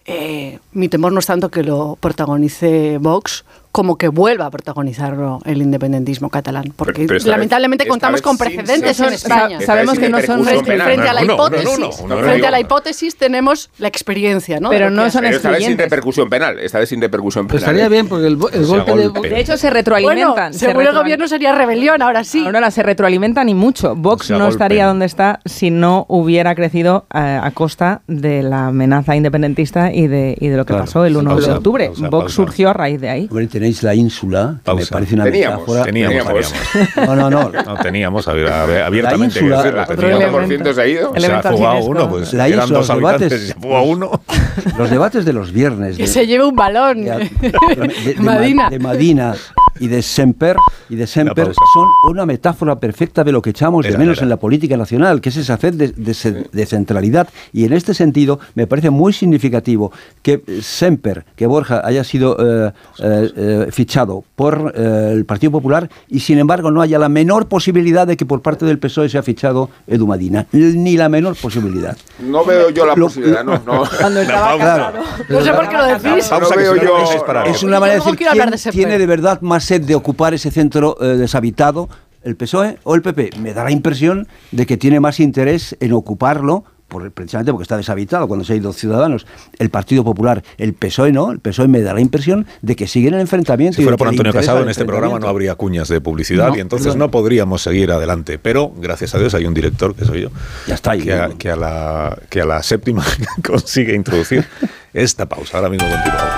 eh, mi temor no es tanto que lo protagonice Vox como que vuelva a protagonizarlo el independentismo catalán, porque Pero- pero esta lamentablemente vez- contamos con sin precedentes ser- en España. Sabemos que sin no son Frente, a la hipótesis, frente a la hipótesis tenemos la experiencia, ¿no? Pero no son esta vez sin repercusión penal. Esta vez sin repercusión penal. estaría ¿eh? bien, porque el, el O sea, golpe de... De hecho, se Bueno, retroalimentan. se según el gobierno sería rebelión, ahora sí. Ahora se retroalimentan y mucho. Vox O sea, no golpe. estaría donde está si no hubiera crecido eh, a costa de la amenaza independentista y de, y de lo que Claro. pasó el 1 Pausa, de octubre. pausa, Vox pausa. surgió a raíz de ahí. Tenéis la ínsula, que me Pausa. parece una Teníamos, metáfora. Teníamos, Teníamos. teníamos. No, no, no. No teníamos abier- abier- abiertamente. ínsula- que decirlo, El teníamos. elemento. 50% se ha ido. Se ha Elemento fugado uno, pues La dos los debates. se uno. Los debates de los viernes. Que se lleve un balón. de, de- Madina. Ma- de Madina y de Semper y de Semper son una metáfora perfecta de lo que echamos de menos era. en la política nacional, que es esa sed de, de de centralidad. Y en este sentido me parece muy significativo que eh, Semper, que Borja haya sido eh, eh, eh, fichado por eh, el Partido Popular y sin embargo no haya la menor posibilidad de que por parte del PSOE sea fichado Edu Madina. Ni la menor posibilidad. No veo yo la Lo- posibilidad, no. no. Cuando estaba. No sé por qué lo decís. No que veo si no, yo- no Es una manera de decir de quién tiene de verdad más sed de ocupar ese centro eh, deshabitado, el PSOE o el PP. Me da la impresión de que tiene más interés en ocuparlo. Por, precisamente porque está deshabitado cuando se han ido Ciudadanos, el Partido Popular, el PSOE no, el PSOE me da la impresión de que sigue en el enfrentamiento. Si fuera por Antonio Casado, en este programa no habría cuñas de publicidad No, y entonces perdón. no podríamos seguir adelante. Pero, gracias a Dios, hay un director, que soy yo, Ya está ahí, que, a, que a la, que a la séptima consigue introducir esta pausa. Ahora mismo continuamos.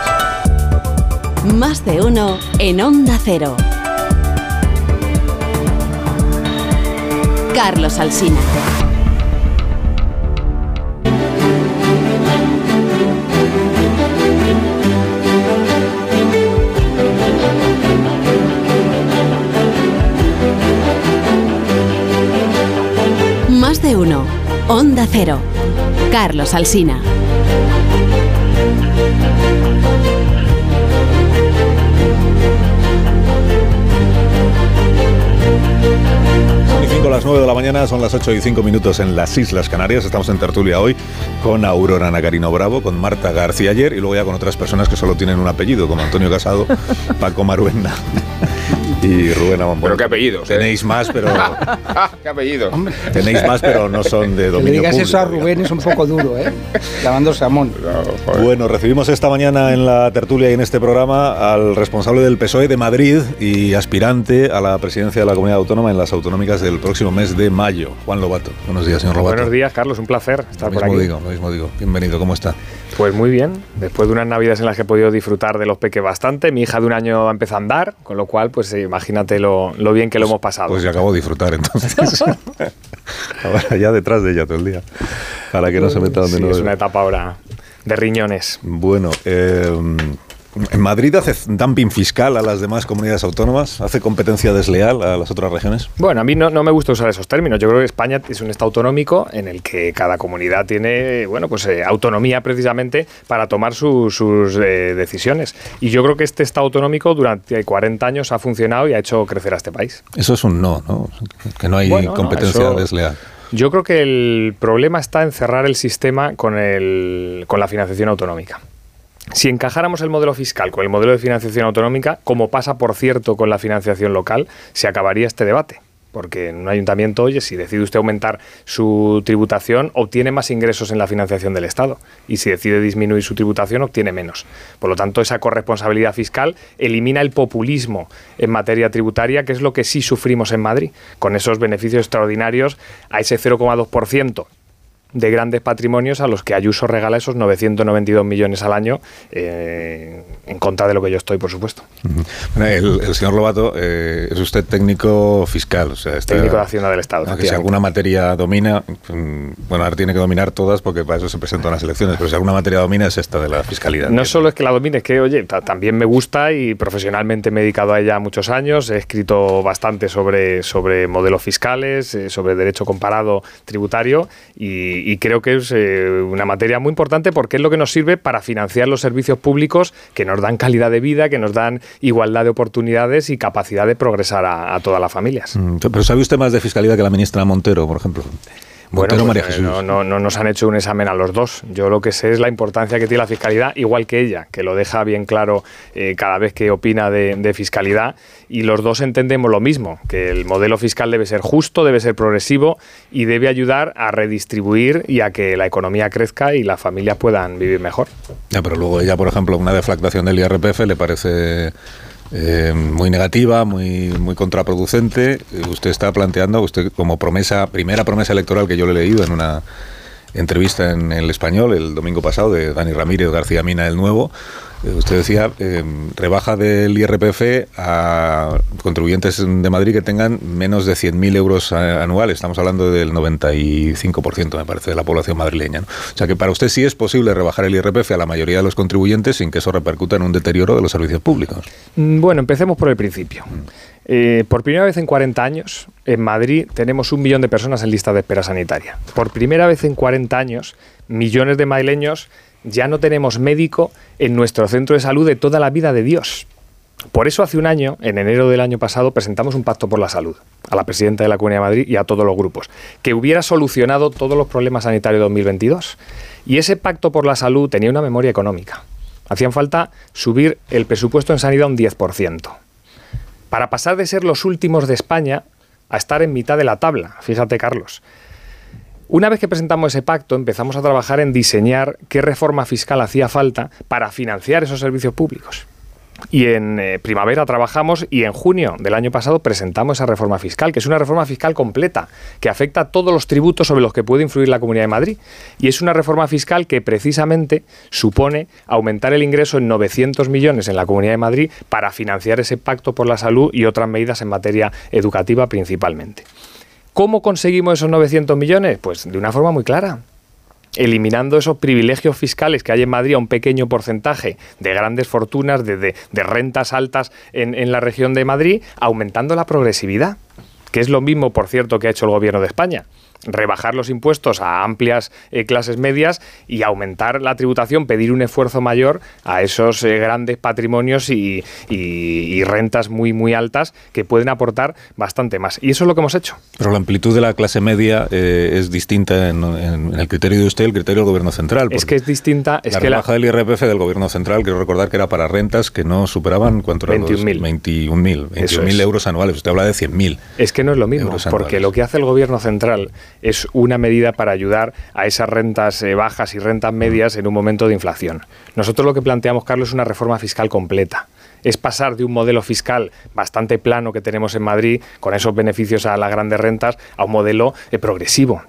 Más de uno en Onda Cero. Carlos Alsina. Más de uno. Onda Cero. Carlos Alsina. Son y 5 las 9 de la mañana, son las 8 y 5 minutos en las Islas Canarias. Estamos en tertulia hoy con Aurora Nacarino Bravo, con Marta García ayer y luego ya con otras personas que solo tienen un apellido, como Antonio Casado, Paco Maruenda y Rubén Amón. Pero qué apellidos, ¿eh? Tenéis más, pero ¡Qué apellido! tenéis más, pero no son de Que le dominio digas público. eso a digamos. Rubén es un poco duro, ¿eh? Llamándose Amón. No. Bueno, recibimos esta mañana en la tertulia y en este programa al responsable del PSOE de Madrid y aspirante a la presidencia de la comunidad autónoma en las autonómicas del próximo mes de mayo. Juan Lobato. Buenos días, señor Lobato. Buenos días, Carlos. Un placer Lo estar por mismo aquí. digo, lo mismo digo. Bienvenido, ¿cómo está? Pues muy bien. Después de unas navidades en las que he podido disfrutar de los peques bastante, mi hija de un año empezó a andar, con lo cual, pues eh, imagínate lo, lo bien que lo hemos pasado. Pues ya acabo de disfrutar entonces. Ahora ya detrás de ella todo el día. Para que no se meta donde Sí, no es una etapa ahora de riñones. Bueno, eh, en Madrid hace dumping fiscal a las demás comunidades autónomas, hace competencia desleal a las otras regiones. Bueno, a mí no, no me gusta usar esos términos. Yo creo que España es un estado autonómico en el que cada comunidad tiene, bueno, pues eh, autonomía precisamente para tomar su- sus eh, decisiones. Y yo creo que este estado autonómico durante 40 años ha funcionado y ha hecho crecer a este país. Eso es un no, ¿no? Que no hay Bueno, no, competencia eso- desleal. Yo creo que el problema está en cerrar el sistema con, el, con la financiación autonómica. Si encajáramos el modelo fiscal con el modelo de financiación autonómica, como pasa por cierto con la financiación local, se acabaría este debate. porque en un ayuntamiento, oye, si decide usted aumentar su tributación, obtiene más ingresos en la financiación del Estado. Y si decide disminuir su tributación, obtiene menos. Por lo tanto, esa corresponsabilidad fiscal elimina el populismo en materia tributaria, que es lo que sí sufrimos en Madrid, con esos beneficios extraordinarios a ese 0,2% de grandes patrimonios a los que Ayuso regala esos 992 millones al año eh, en contra de lo que yo estoy, por supuesto. Bueno, el, el señor Lobato eh, es usted técnico fiscal, o sea, está- Técnico de Hacienda del Estado. Ah, que si alguna materia domina, mm, bueno, ahora tiene que dominar todas porque para eso se presentan las elecciones, pero si alguna materia domina es esta de la fiscalidad. No solo es que la domine, es que, oye, ta- también me gusta y profesionalmente me he dedicado a ella muchos años. He escrito bastante sobre, sobre modelos fiscales, eh, sobre derecho comparado tributario y, y creo que es eh, una materia muy importante porque es lo que nos sirve para financiar los servicios públicos que nos dan calidad de vida, que nos dan igualdad de oportunidades y capacidad de progresar a, todas las familias. Mm, Pero ¿sabe usted más de fiscalidad que la ministra Montero, por ejemplo? Bueno, pues, eh, Jesús. no, no, no nos han hecho un examen a los dos. Yo lo que sé es la importancia que tiene la fiscalidad, igual que ella, que lo deja bien claro eh, cada vez que opina de, de fiscalidad. Y los dos entendemos lo mismo, que el modelo fiscal debe ser justo, debe ser progresivo y debe ayudar a redistribuir y a que la economía crezca y las familias puedan vivir mejor. Ya, pero luego ella, por ejemplo, una deflactación del IRPF le parece eh, muy negativa, muy, muy contraproducente. Usted está planteando, usted como promesa, primera promesa electoral que yo le he leído en una entrevista en el español el domingo pasado de Dani Ramírez García Mina, el nuevo. Usted decía eh, rebaja del IRPF a contribuyentes de Madrid que tengan menos de 100.000 euros anuales. Estamos hablando del 95%, me parece, de la población madrileña. ¿no? O sea que para usted sí es posible rebajar el IRPF a la mayoría de los contribuyentes sin que eso repercuta en un deterioro de los servicios públicos. Mm, Bueno, empecemos por el principio. Eh, por primera vez en 40 años, en Madrid tenemos un millón de personas en lista de espera sanitaria. Por primera vez en 40 años, millones de madrileños ya no tenemos médico en nuestro centro de salud de toda la vida de Dios. Por eso hace un año, en enero del año pasado, presentamos un pacto por la salud a la presidenta de la Comunidad de Madrid y a todos los grupos, que hubiera solucionado todos los problemas sanitarios de 2022. Y ese pacto por la salud tenía una memoria económica. Hacían falta subir el presupuesto en sanidad un 10%. Para pasar de ser los últimos de España a estar en mitad de la tabla. Fíjate, Carlos. Una vez que presentamos ese pacto, empezamos a trabajar en diseñar qué reforma fiscal hacía falta para financiar esos servicios públicos. Y en eh, primavera trabajamos y en junio del año pasado presentamos esa reforma fiscal, que es una reforma fiscal completa, que afecta a todos los tributos sobre los que puede influir la Comunidad de Madrid. Y es una reforma fiscal que precisamente supone aumentar el ingreso en 900 millones en la Comunidad de Madrid para financiar ese pacto por la salud y otras medidas en materia educativa principalmente. ¿Cómo conseguimos esos 900 millones? Pues de una forma muy clara eliminando esos privilegios fiscales que hay en Madrid a un pequeño porcentaje de grandes fortunas, de, rentas altas en la región de Madrid, aumentando la progresividad, que es lo mismo, por cierto, que ha hecho el gobierno de España. Rebajar los impuestos a amplias eh, clases medias y aumentar la tributación, pedir un esfuerzo mayor a esos eh, grandes patrimonios y, y- y rentas muy, muy altas que pueden aportar bastante más. Y eso es lo que hemos hecho. Pero la amplitud de la clase media eh, es distinta en, en- en el criterio de usted el criterio del gobierno central. Es que es distinta. Es la que la- rebaja del IRPF del gobierno central, quiero recordar que era para rentas que no superaban ¿cuánto eran los 21.000. 21.000 Eso 21.000 es. euros anuales. Usted habla de 100.000. Es que no es lo mismo, porque lo que hace el gobierno central es una medida para ayudar a esas rentas eh, bajas y rentas medias en un momento de inflación. Nosotros lo que planteamos, Carlos, es una reforma fiscal completa. Es pasar de un modelo fiscal bastante plano que tenemos en Madrid, con esos beneficios a las grandes rentas, a un modelo eh, progresivo.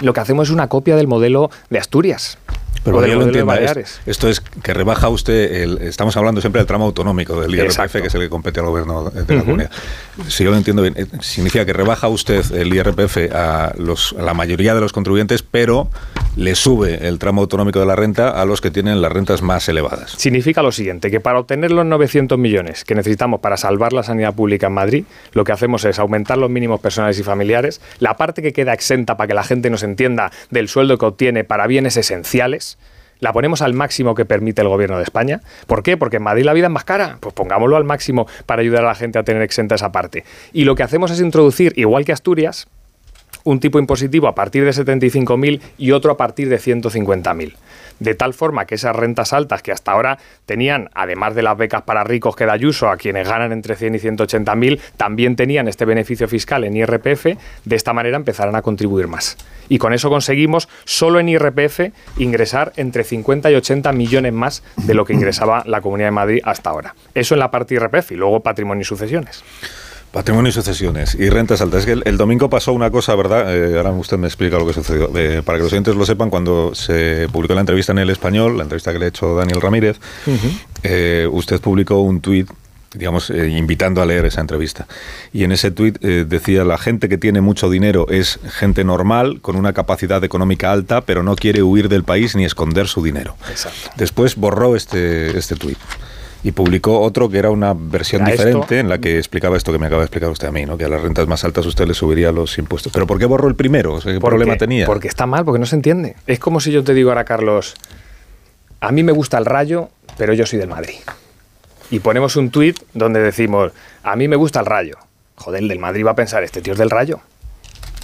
Lo que hacemos es una copia del modelo de Asturias. Pero o que del yo lo Baleares. esto es que rebaja usted, el, estamos hablando siempre del tramo autonómico del IRPF, Exacto. que es el que compete al gobierno de la Ujú. comunidad. Si yo lo entiendo bien, eh, significa que rebaja usted el IRPF a, los, a la mayoría de los contribuyentes, pero le sube el tramo autonómico de la renta a los que tienen las rentas más elevadas. Significa lo siguiente, que para obtener los 900 millones que necesitamos para salvar la sanidad pública en Madrid, lo que hacemos es aumentar los mínimos personales y familiares, la parte que queda exenta para que la gente nos entienda del sueldo que obtiene para bienes esenciales, la ponemos al máximo que permite el gobierno de España. ¿Por qué? Porque en Madrid la vida es más cara. Pues pongámoslo al máximo para ayudar a la gente a tener exenta esa parte. Y lo que hacemos es introducir, igual que Asturias, un tipo impositivo a partir de 75.000 y otro a partir de 150.000. De tal forma que esas rentas altas que hasta ahora tenían, además de las becas para ricos que da Ayuso, a quienes ganan entre 100 y 180.000, también tenían este beneficio fiscal en IRPF, de esta manera empezarán a contribuir más. Y con eso conseguimos, solo en IRPF, ingresar entre 50 y 80 millones más de lo que ingresaba la Comunidad de Madrid hasta ahora. Eso en la parte IRPF y luego patrimonio y sucesiones. Patrimonio y sucesiones y rentas altas. Es que el, el domingo pasó una cosa, ¿verdad? Eh, ahora usted me explica lo que sucedió. Eh, para que los oyentes lo sepan, cuando se publicó la entrevista en El Español, la entrevista que le ha hecho Daniel Ramírez, eh, usted publicó un tuit digamos, eh, invitando a leer esa entrevista. Y en ese tuit decía, la gente que tiene mucho dinero es gente normal, con una capacidad económica alta, pero no quiere huir del país ni esconder su dinero. Exacto. Después borró este, este tuit y publicó otro que era una versión diferente esto. en la que explicaba esto que me acaba de explicar usted a mí, ¿no? que a las rentas más altas usted le subiría los impuestos. ¿Pero por qué borró el primero? O sea, ¿Qué problema tenía? Porque está mal, porque no se entiende. Es como si yo te digo ahora, Carlos, a mí me gusta el rayo, pero yo soy del Madrid. Y ponemos un tuit donde decimos, a mí me gusta el rayo. Joder, el del Madrid va a pensar, este tío es del rayo.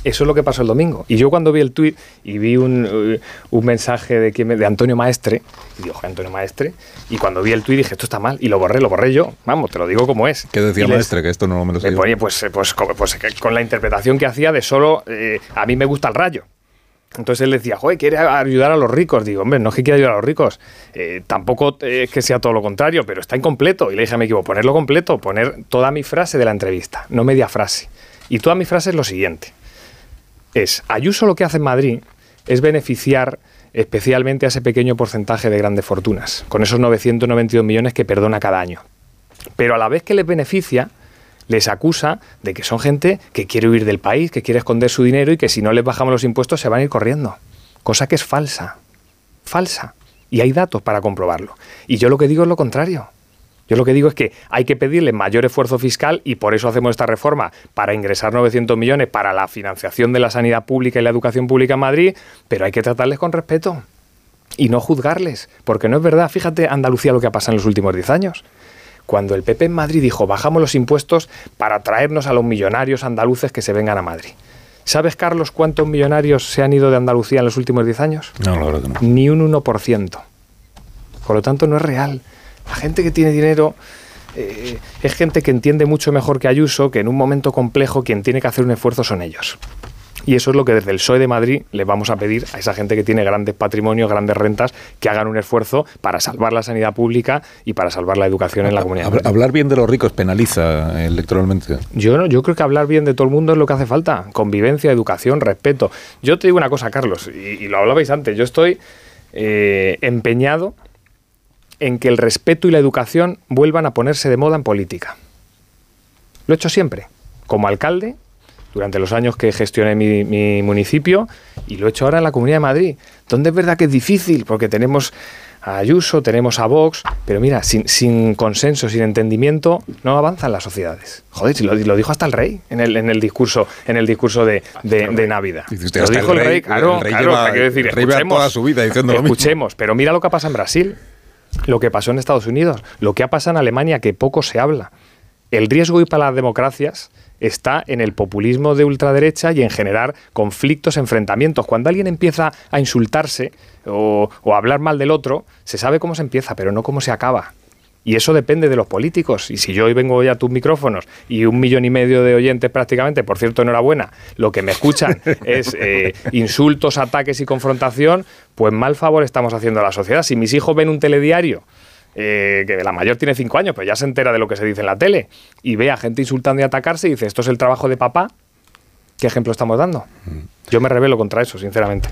Eso es lo que pasó el domingo. Y yo cuando vi el tuit y vi un, eh, un mensaje de, Antonio Maestre, y digo, "Joder, Antonio Maestre, y cuando vi el tuit dije, esto está mal, y lo borré, lo borré yo. Vamos, te lo digo como es. ¿Qué decía Y les- maestre? Que esto no me lo sé pues, eh, pues, pues, que con la interpretación que hacía de solo eh, a mí me gusta el rayo. Entonces él decía, joder, quiere ayudar a los ricos. Digo, hombre, no es que quiera ayudar a los ricos. Eh, tampoco eh, es que sea todo lo contrario, pero está incompleto. Y le dije a mi equipo, ponerlo completo, poner toda mi frase de la entrevista, no media frase. Y toda mi frase es lo siguiente. Es, Ayuso lo que hace en Madrid es beneficiar especialmente a ese pequeño porcentaje de grandes fortunas, con esos 992 millones que perdona cada año. Pero a la vez que les beneficia, les acusa de que son gente que quiere huir del país, que quiere esconder su dinero y que si no les bajamos los impuestos se van a ir corriendo. Cosa que es falsa. Falsa. Y hay datos para comprobarlo. Y yo lo que digo es lo contrario. Yo lo que digo es que hay que pedirle mayor esfuerzo fiscal y por eso hacemos esta reforma, para ingresar 900 millones para la financiación de la sanidad pública y la educación pública en Madrid, pero hay que tratarles con respeto y no juzgarles, porque no es verdad. Fíjate Andalucía lo que ha pasado en los últimos 10 años. Cuando el PP en Madrid dijo bajamos los impuestos para traernos a los millonarios andaluces que se vengan a Madrid. ¿Sabes, Carlos, cuántos millonarios se han ido de Andalucía en los últimos 10 años? No, la verdad que no. Ni un 1%. Por lo tanto, no es real. La gente que tiene dinero eh, es gente que entiende mucho mejor que Ayuso que en un momento complejo quien tiene que hacer un esfuerzo son ellos. Y eso es lo que desde el PSOE de Madrid le vamos a pedir a esa gente que tiene grandes patrimonios, grandes rentas, que hagan un esfuerzo para salvar la sanidad pública y para salvar la educación en la comunidad. Hablar bien de los ricos penaliza electoralmente. Yo, no, yo creo que hablar bien de todo el mundo es lo que hace falta. Convivencia, educación, respeto. Yo te digo una cosa, Carlos, y, y lo hablabais antes. Yo estoy eh, empeñado en que el respeto y la educación vuelvan a ponerse de moda en política. Lo he hecho siempre, como alcalde, durante los años que gestioné mi, mi municipio, y lo he hecho ahora en la Comunidad de Madrid, donde es verdad que es difícil, porque tenemos a Ayuso, tenemos a Vox, pero mira, sin, sin consenso, sin entendimiento, no avanzan las sociedades. Joder, si lo, lo dijo hasta el rey en el, en el discurso, en el discurso de, de- de Navidad. Usted, lo dijo el rey, rey, claro, el rey claro, lleva- o sea, quiero decir, el rey lleva escuchemos, toda su vida diciendo lo mismo. escuchemos, pero mira lo que pasa en Brasil, lo que pasó en Estados Unidos, lo que ha pasado en Alemania, que poco se habla. El riesgo hoy para las democracias está en el populismo de ultraderecha y en generar conflictos, enfrentamientos. Cuando alguien empieza a insultarse o, o a hablar mal del otro, se sabe cómo se empieza, pero no cómo se acaba. Y eso depende de los políticos. Y si yo hoy vengo hoy a tus micrófonos y un millón y medio de oyentes prácticamente, por cierto, enhorabuena, lo que me escuchan es eh, insultos, ataques y confrontación, pues mal favor estamos haciendo a la sociedad. Si mis hijos ven un telediario, eh, que la mayor tiene cinco años, pero ya se entera de lo que se dice en la tele, y ve a gente insultando y atacarse y dice, ¿esto es el trabajo de papá? ¿Qué ejemplo estamos dando? Yo me rebelo contra eso, sinceramente.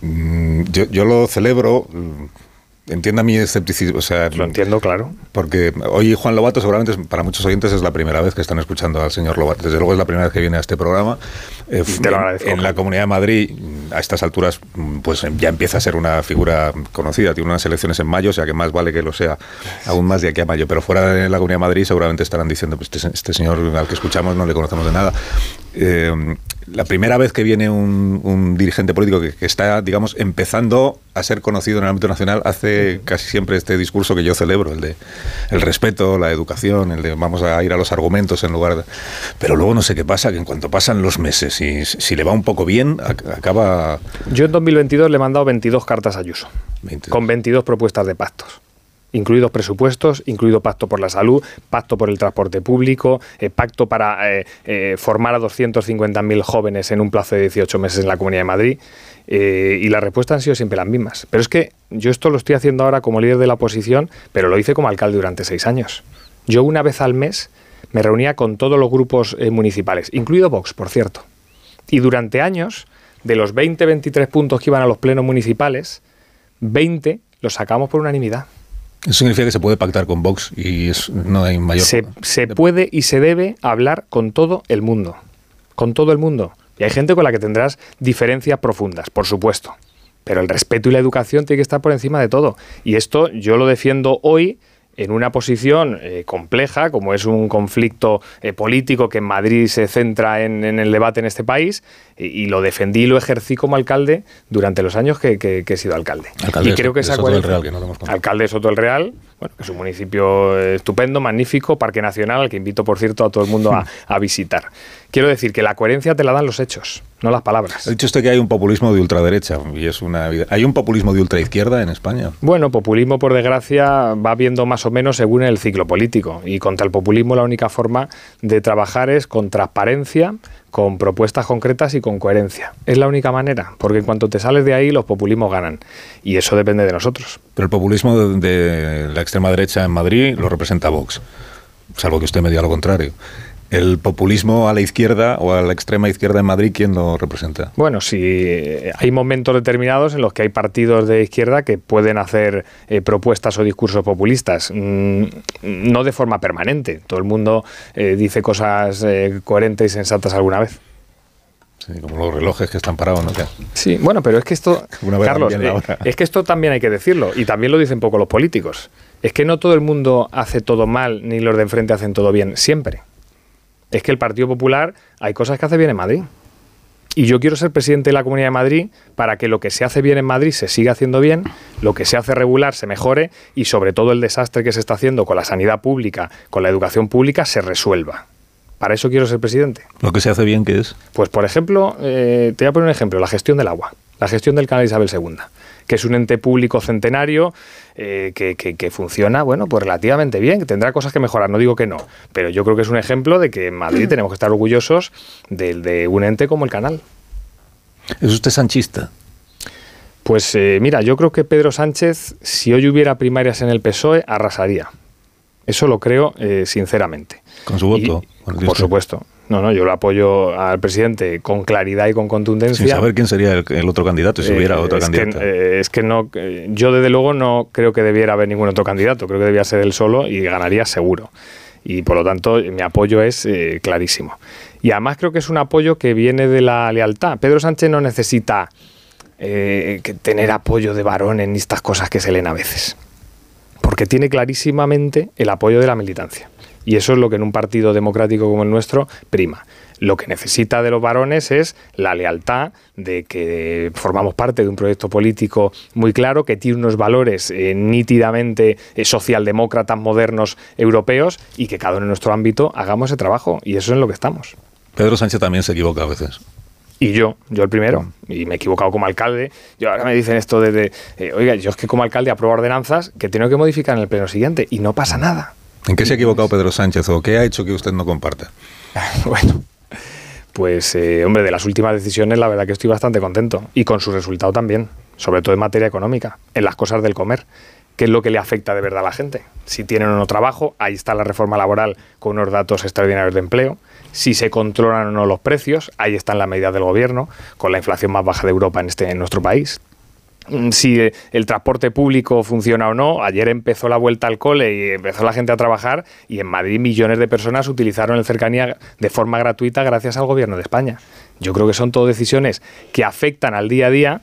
Mm, Yo, yo lo celebro. Entienda mi escepticismo. O sea, Lo entiendo, claro. Porque hoy Juan Lobato seguramente para muchos oyentes es la primera vez que están escuchando al señor Lobato. Desde luego es la primera vez que viene a este programa. Eh, Te lo agradezco. En la Comunidad de Madrid, a estas alturas, pues ya empieza a ser una figura conocida. Tiene unas elecciones en mayo, o sea que más vale que lo sea aún más de aquí a mayo. Pero fuera de la Comunidad de Madrid seguramente estarán diciendo, pues este, este señor al que escuchamos no le conocemos de nada. Eh, la primera vez que viene un, un dirigente político que, que está, digamos, empezando a ser conocido en el ámbito nacional, hace casi siempre este discurso que yo celebro, el de el respeto, la educación, el de vamos a ir a los argumentos en lugar de... Pero luego no sé qué pasa, que en cuanto pasan los meses y si le va un poco bien, ac- acaba... Yo en 2022 le he mandado 22 cartas a Ayuso, con 22 propuestas de pactos. Incluidos presupuestos, incluido pacto por la salud, pacto por el transporte público, eh, pacto para eh, eh, formar a 250.000 jóvenes en un plazo de 18 meses en la Comunidad de Madrid. Eh, y las respuestas han sido siempre las mismas. Pero es que yo esto lo estoy haciendo ahora como líder de la oposición, pero lo hice como alcalde durante seis años. Yo una vez al mes me reunía con todos los grupos eh, municipales, incluido Vox, por cierto. Y durante años, de los 20, 23 puntos que iban a los plenos municipales, 20 los sacamos por unanimidad. Eso significa que se puede pactar con Vox y es- no hay mayor... Se, se puede y se debe hablar con todo el mundo. Con todo el mundo. Y hay gente con la que tendrás diferencias profundas, por supuesto. Pero el respeto y la educación tiene que estar por encima de todo. Y esto yo lo defiendo hoy en una posición eh, compleja, como es un conflicto eh, político que en Madrid se centra en, en el debate en este país, y, y lo defendí y lo ejercí como alcalde durante los años que, que- que he sido alcalde. Alcalde y creo que esa de Soto del Real, que no. Alcalde de Soto del Real, bueno, que es un municipio estupendo, magnífico, parque nacional, al que invito, por cierto, a todo el mundo a, a visitar. Quiero decir que la coherencia te la dan los hechos, no las palabras. Ha dicho usted que hay un populismo de ultraderecha y es una... ¿Hay un populismo de ultraizquierda en España? Bueno, populismo, por desgracia, va viendo más o menos según el ciclo político. Y contra el populismo la única forma de trabajar es con transparencia, con propuestas concretas y con coherencia. Es la única manera, porque en cuanto te sales de ahí, los populismos ganan. Y eso depende de nosotros. Pero el populismo de, de la extrema derecha en Madrid lo representa Vox, salvo que usted me diga lo contrario. El populismo a la izquierda o a la extrema izquierda en Madrid, ¿quién lo representa? Bueno, sí, eh, hay momentos determinados en los que hay partidos de izquierda que pueden hacer eh, propuestas o discursos populistas, mm, no de forma permanente. Todo el mundo eh, dice cosas eh, coherentes y sensatas alguna vez. Sí, como los relojes que están parados, ¿no? Sí, bueno, pero es que esto, Carlos, eh, es que esto también hay que decirlo y también lo dicen poco los políticos. Es que no todo el mundo hace todo mal ni los de enfrente hacen todo bien siempre. Es que el Partido Popular hay cosas que hace bien en Madrid. Y yo quiero ser presidente de la Comunidad de Madrid para que lo que se hace bien en Madrid se siga haciendo bien, lo que se hace regular se mejore y sobre todo el desastre que se está haciendo con la sanidad pública, con la educación pública, se resuelva. Para eso quiero ser presidente. Lo que se hace bien, ¿qué es? Pues, por ejemplo, eh, te voy a poner un ejemplo, la gestión del agua, la gestión del canal Isabel II, que es un ente público centenario eh, que, que- que funciona, bueno, pues relativamente bien, que tendrá cosas que mejorar, no digo que no, pero yo creo que es un ejemplo de que en Madrid tenemos que estar orgullosos de, de un ente como el canal. ¿Es usted sanchista? Pues eh, mira, yo creo que Pedro Sánchez, si hoy hubiera primarias en el PSOE, arrasaría. Eso lo creo eh, sinceramente. ¿Con su voto? Y- por supuesto. No, no, yo lo apoyo al presidente con claridad y con contundencia. Sin saber quién sería el, el otro candidato, si Eh, hubiera otro es candidato. Que, eh, es que no, eh, yo desde luego no creo que debiera haber ningún otro candidato, creo que debía ser él solo y ganaría seguro. Y por lo tanto mi apoyo es eh, clarísimo. Y además creo que es un apoyo que viene de la lealtad. Pedro Sánchez no necesita que tener apoyo de varones ni estas cosas que se leen a veces. Porque tiene clarísimamente el apoyo de la militancia. Y eso es lo que en un partido democrático como el nuestro prima. Lo que necesita de los varones es la lealtad de que formamos parte de un proyecto político muy claro, que tiene unos valores eh, nítidamente eh, socialdemócratas modernos europeos y que cada uno en nuestro ámbito hagamos ese trabajo. Y eso es en lo que estamos. Pedro Sánchez también se equivoca a veces. Y yo, yo el primero, y me he equivocado como alcalde. Yo ahora me dicen esto de, de, eh, oiga, yo es que como alcalde apruebo ordenanzas que tengo que modificar en el pleno siguiente y no pasa nada. ¿En qué se ha equivocado Pedro Sánchez o qué ha hecho que usted no comparta? bueno, pues eh, hombre, de las últimas decisiones la verdad que estoy bastante contento y con su resultado también, sobre todo en materia económica, en las cosas del comer. ¿Qué es lo que le afecta de verdad a la gente? Si tienen o no trabajo, ahí está la reforma laboral con unos datos extraordinarios de empleo. Si se controlan o no los precios, ahí están las medidas del gobierno, con la inflación más baja de Europa en, este, en nuestro país. Mm, Si eh, el transporte público funciona o no, ayer empezó la vuelta al cole y empezó la gente a trabajar y en Madrid millones de personas utilizaron el cercanía de forma gratuita gracias al gobierno de España. Yo creo que son todo decisiones que afectan al día a día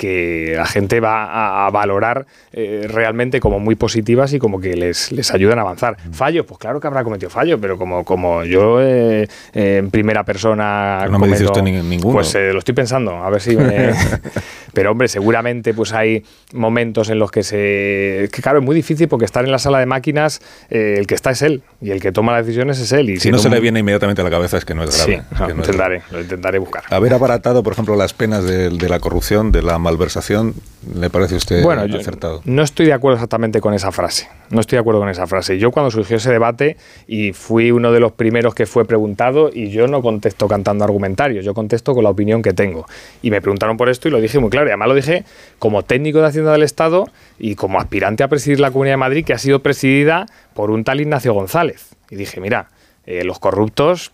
que la gente va a, valorar eh, realmente como muy positivas y como que les, les ayudan a avanzar. Fallo, pues claro que habrá cometido fallo, pero como, como yo eh, eh, en primera persona no me dice usted ni- ninguno. Pues eh, lo estoy pensando, a ver si me... Pero hombre, seguramente pues hay momentos en los que se... Que claro, es muy difícil porque estar en la sala de máquinas, el que está es él y el que toma las decisiones es él. Y Si no se le viene inmediatamente a la cabeza es que no es Sí, grave. no, es intentaré, lo intentaré buscar. Haber abaratado, por ejemplo, las penas de, de la corrupción, de la malversación, ¿le parece a usted Bueno, yo acertado? no estoy de acuerdo exactamente con esa frase. No estoy de acuerdo con esa frase. Yo cuando surgió ese debate y fui uno de los primeros que fue preguntado y yo no contesto cantando argumentarios, yo contesto con la opinión que tengo. Y me preguntaron por esto y lo dije muy claro. Y además lo dije como técnico de Hacienda del Estado y como aspirante a presidir la Comunidad de Madrid que ha sido presidida por un tal Ignacio González. Y dije, mira, eh, los corruptos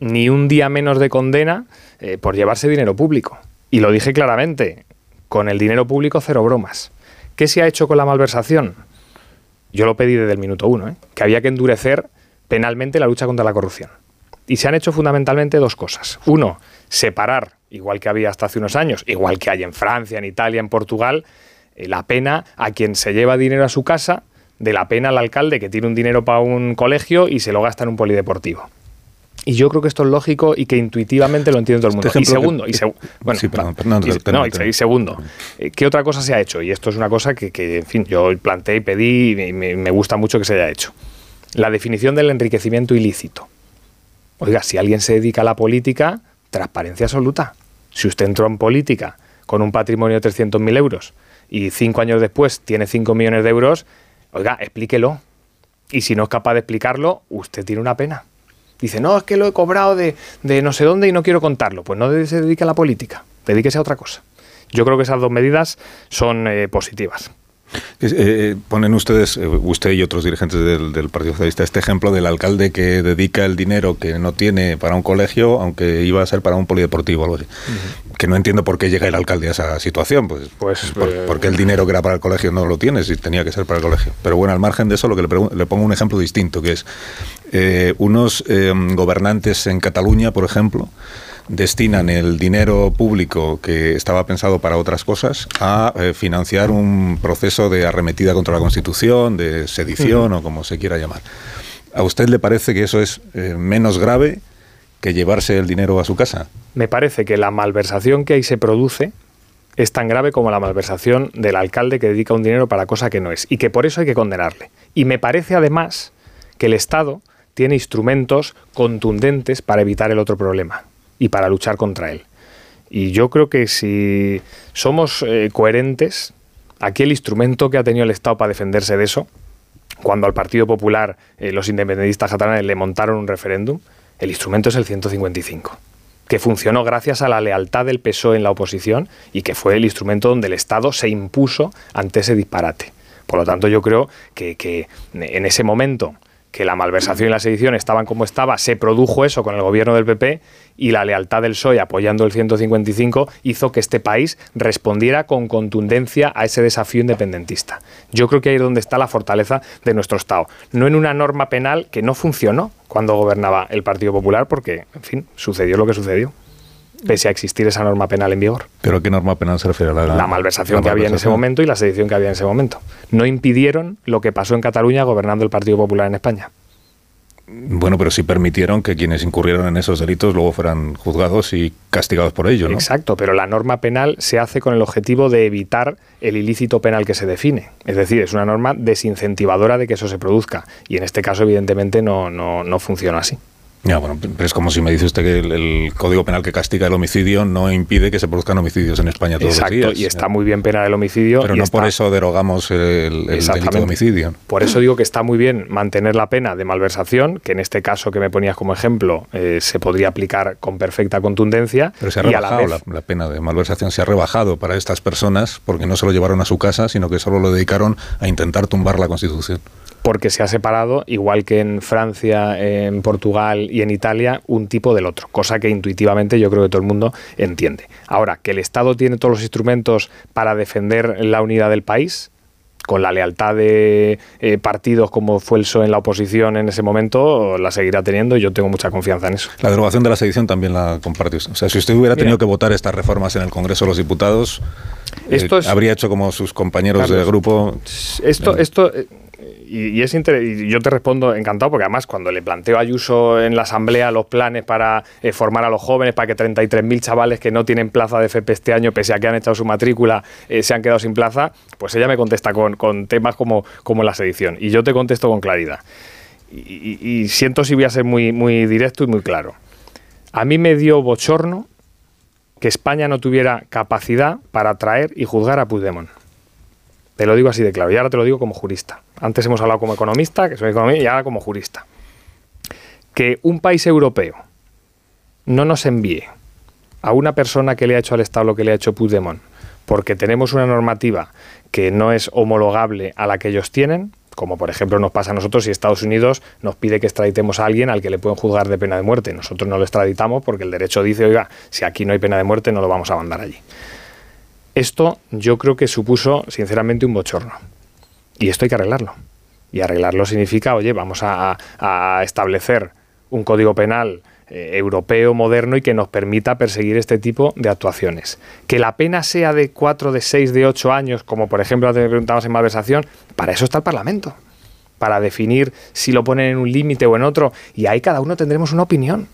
ni un día menos de condena eh, por llevarse dinero público. Y lo dije claramente, con el dinero público cero bromas. ¿Qué se ha hecho con la malversación? Yo lo pedí desde el minuto uno, ¿eh? que había que endurecer penalmente la lucha contra la corrupción. Y se han hecho fundamentalmente dos cosas. Uno, separar, igual que había hasta hace unos años, igual que hay en Francia, en Italia, en Portugal, eh, la pena a quien se lleva dinero a su casa de la pena al alcalde que tiene un dinero para un colegio y se lo gasta en un polideportivo. Y yo creo que esto es lógico y que intuitivamente lo entiende todo el mundo. Este Y ejemplo que- segundo, y bueno, Sí, perdón, Y- no, y- y segundo, ¿qué otra cosa se ha hecho? Y esto es una cosa que, que, en fin, yo planteé y pedí y me, me gusta mucho que se haya hecho. La definición del enriquecimiento ilícito. Oiga, si alguien se dedica a la política, transparencia absoluta. Si usted entró en política con un patrimonio de 300.000 euros y cinco años después tiene 5 millones de euros, oiga, explíquelo. Y si no es capaz de explicarlo, usted tiene una pena. Dice, no, es que lo he cobrado de, no sé dónde y no quiero contarlo. Pues no se dedique a la política, dedíquese a otra cosa. Yo creo que esas dos medidas son eh, positivas. Eh, eh, ponen ustedes, eh, usted y otros dirigentes del, del Partido Socialista, este ejemplo del alcalde que dedica el dinero que no tiene para un colegio, aunque iba a ser para un polideportivo algo así. Que no entiendo por qué llega el alcalde a esa situación. Pues, Pues, por- eh, porque el dinero que era para el colegio no lo tiene, si tenía que ser para el colegio. Pero bueno, al margen de eso, lo que le, le pongo un ejemplo distinto, que es eh, unos gobernantes en Cataluña, por ejemplo, destinan el dinero público que estaba pensado para otras cosas a eh, financiar un proceso de arremetida contra la Constitución, de sedición o como se quiera llamar. ¿A usted le parece que eso es eh, menos grave que llevarse el dinero a su casa? Me parece que la malversación que ahí se produce es tan grave como la malversación del alcalde que dedica un dinero para cosa que no es y que por eso hay que condenarle. Y me parece además que el Estado tiene instrumentos contundentes para evitar el otro problema y para luchar contra él. Y yo creo que si somos eh, coherentes, aquí el instrumento que ha tenido el Estado para defenderse de eso, cuando al Partido Popular eh, los independentistas catalanes le montaron un referéndum, el instrumento es el 155, que funcionó gracias a la lealtad del PSOE en la oposición y que fue el instrumento donde el Estado se impuso ante ese disparate. Por lo tanto, yo creo que, que en ese momento que la malversación y la sedición estaban como estaba, se produjo eso con el gobierno del PP y la lealtad del PSOE apoyando el 155 hizo que este país respondiera con contundencia a ese desafío independentista. Yo creo que ahí es donde está la fortaleza de nuestro Estado. No en una norma penal que no funcionó cuando gobernaba el Partido Popular porque, en fin, sucedió lo que sucedió, pese a existir esa norma penal en vigor ¿Pero a qué norma penal se refiere? La, la malversación la que había en ese malversación? momento y la sedición que había en ese momento. No impidieron lo que pasó en Cataluña gobernando el Partido Popular en España. Bueno, pero sí permitieron que quienes incurrieron en esos delitos luego fueran juzgados y castigados por ello, ¿no? Exacto, pero la norma penal se hace con el objetivo de evitar el ilícito penal que se define. Es decir, es una norma desincentivadora de que eso se produzca. Y en este caso, evidentemente, no, no, no funciona así. Ya, bueno, pero es como si me dice usted que el, el Código Penal que castiga el homicidio no impide que se produzcan homicidios en España todos Exacto, los días. y está muy bien penal el homicidio. Pero no está- por eso derogamos el, el delito de homicidio. Por eso digo que está muy bien mantener la pena de malversación, que en este caso que me ponías como ejemplo eh, se podría aplicar con perfecta contundencia. Pero se ha la rebajado vez- la, la pena de malversación, se ha rebajado para estas personas porque no se lo llevaron a su casa, sino que solo lo dedicaron a intentar tumbar la Constitución. porque se ha separado, igual que en Francia, en Portugal y en Italia, un tipo del otro, cosa que intuitivamente yo creo que todo el mundo entiende. Ahora, que el Estado tiene todos los instrumentos para defender la unidad del país, con la lealtad de eh, partidos como fue el PSOE en la oposición en ese momento, la seguirá teniendo y yo tengo mucha confianza en eso. La derogación de la sedición también la comparte usted. O sea, si usted hubiera Mira. tenido que votar estas reformas en el Congreso de los Diputados, Esto habría hecho como sus compañeros de grupo. Esto, esto y, es y yo te respondo encantado, porque además cuando le planteo a Ayuso en la Asamblea los planes para eh, formar a los jóvenes, para que 33.000 chavales que no tienen plaza de FP este año, pese a que han echado su matrícula, eh, se han quedado sin plaza, pues ella me contesta con, con temas como, como la sedición. Y yo te contesto con claridad. Y, y, siento si voy a ser muy, muy directo y muy claro. A mí me dio bochorno que España no tuviera capacidad para traer y juzgar a Puigdemont. Te lo digo así de claro, y ahora te lo digo como jurista. Antes hemos hablado como economista, que soy economista, y ahora como jurista. Que un país europeo no nos envíe a una persona que le ha hecho al Estado lo que le ha hecho Puigdemont, porque tenemos una normativa que no es homologable a la que ellos tienen, como por ejemplo nos pasa a nosotros si Estados Unidos nos pide que extraditemos a alguien al que le pueden juzgar de pena de muerte. Nosotros no lo extraditamos porque el derecho dice, oiga, si aquí no hay pena de muerte no lo vamos a mandar allí. Esto yo creo que supuso, sinceramente, un bochorno. Y esto hay que arreglarlo. Y arreglarlo significa, oye, vamos a, establecer un código penal eh, europeo, moderno y que nos permita perseguir este tipo de actuaciones. Que la pena sea de 4, de 6, de 8 años, como por ejemplo te preguntamos en malversación, para eso está el Parlamento. Para definir si lo ponen en un límite o en otro. Y ahí cada uno tendremos una opinión.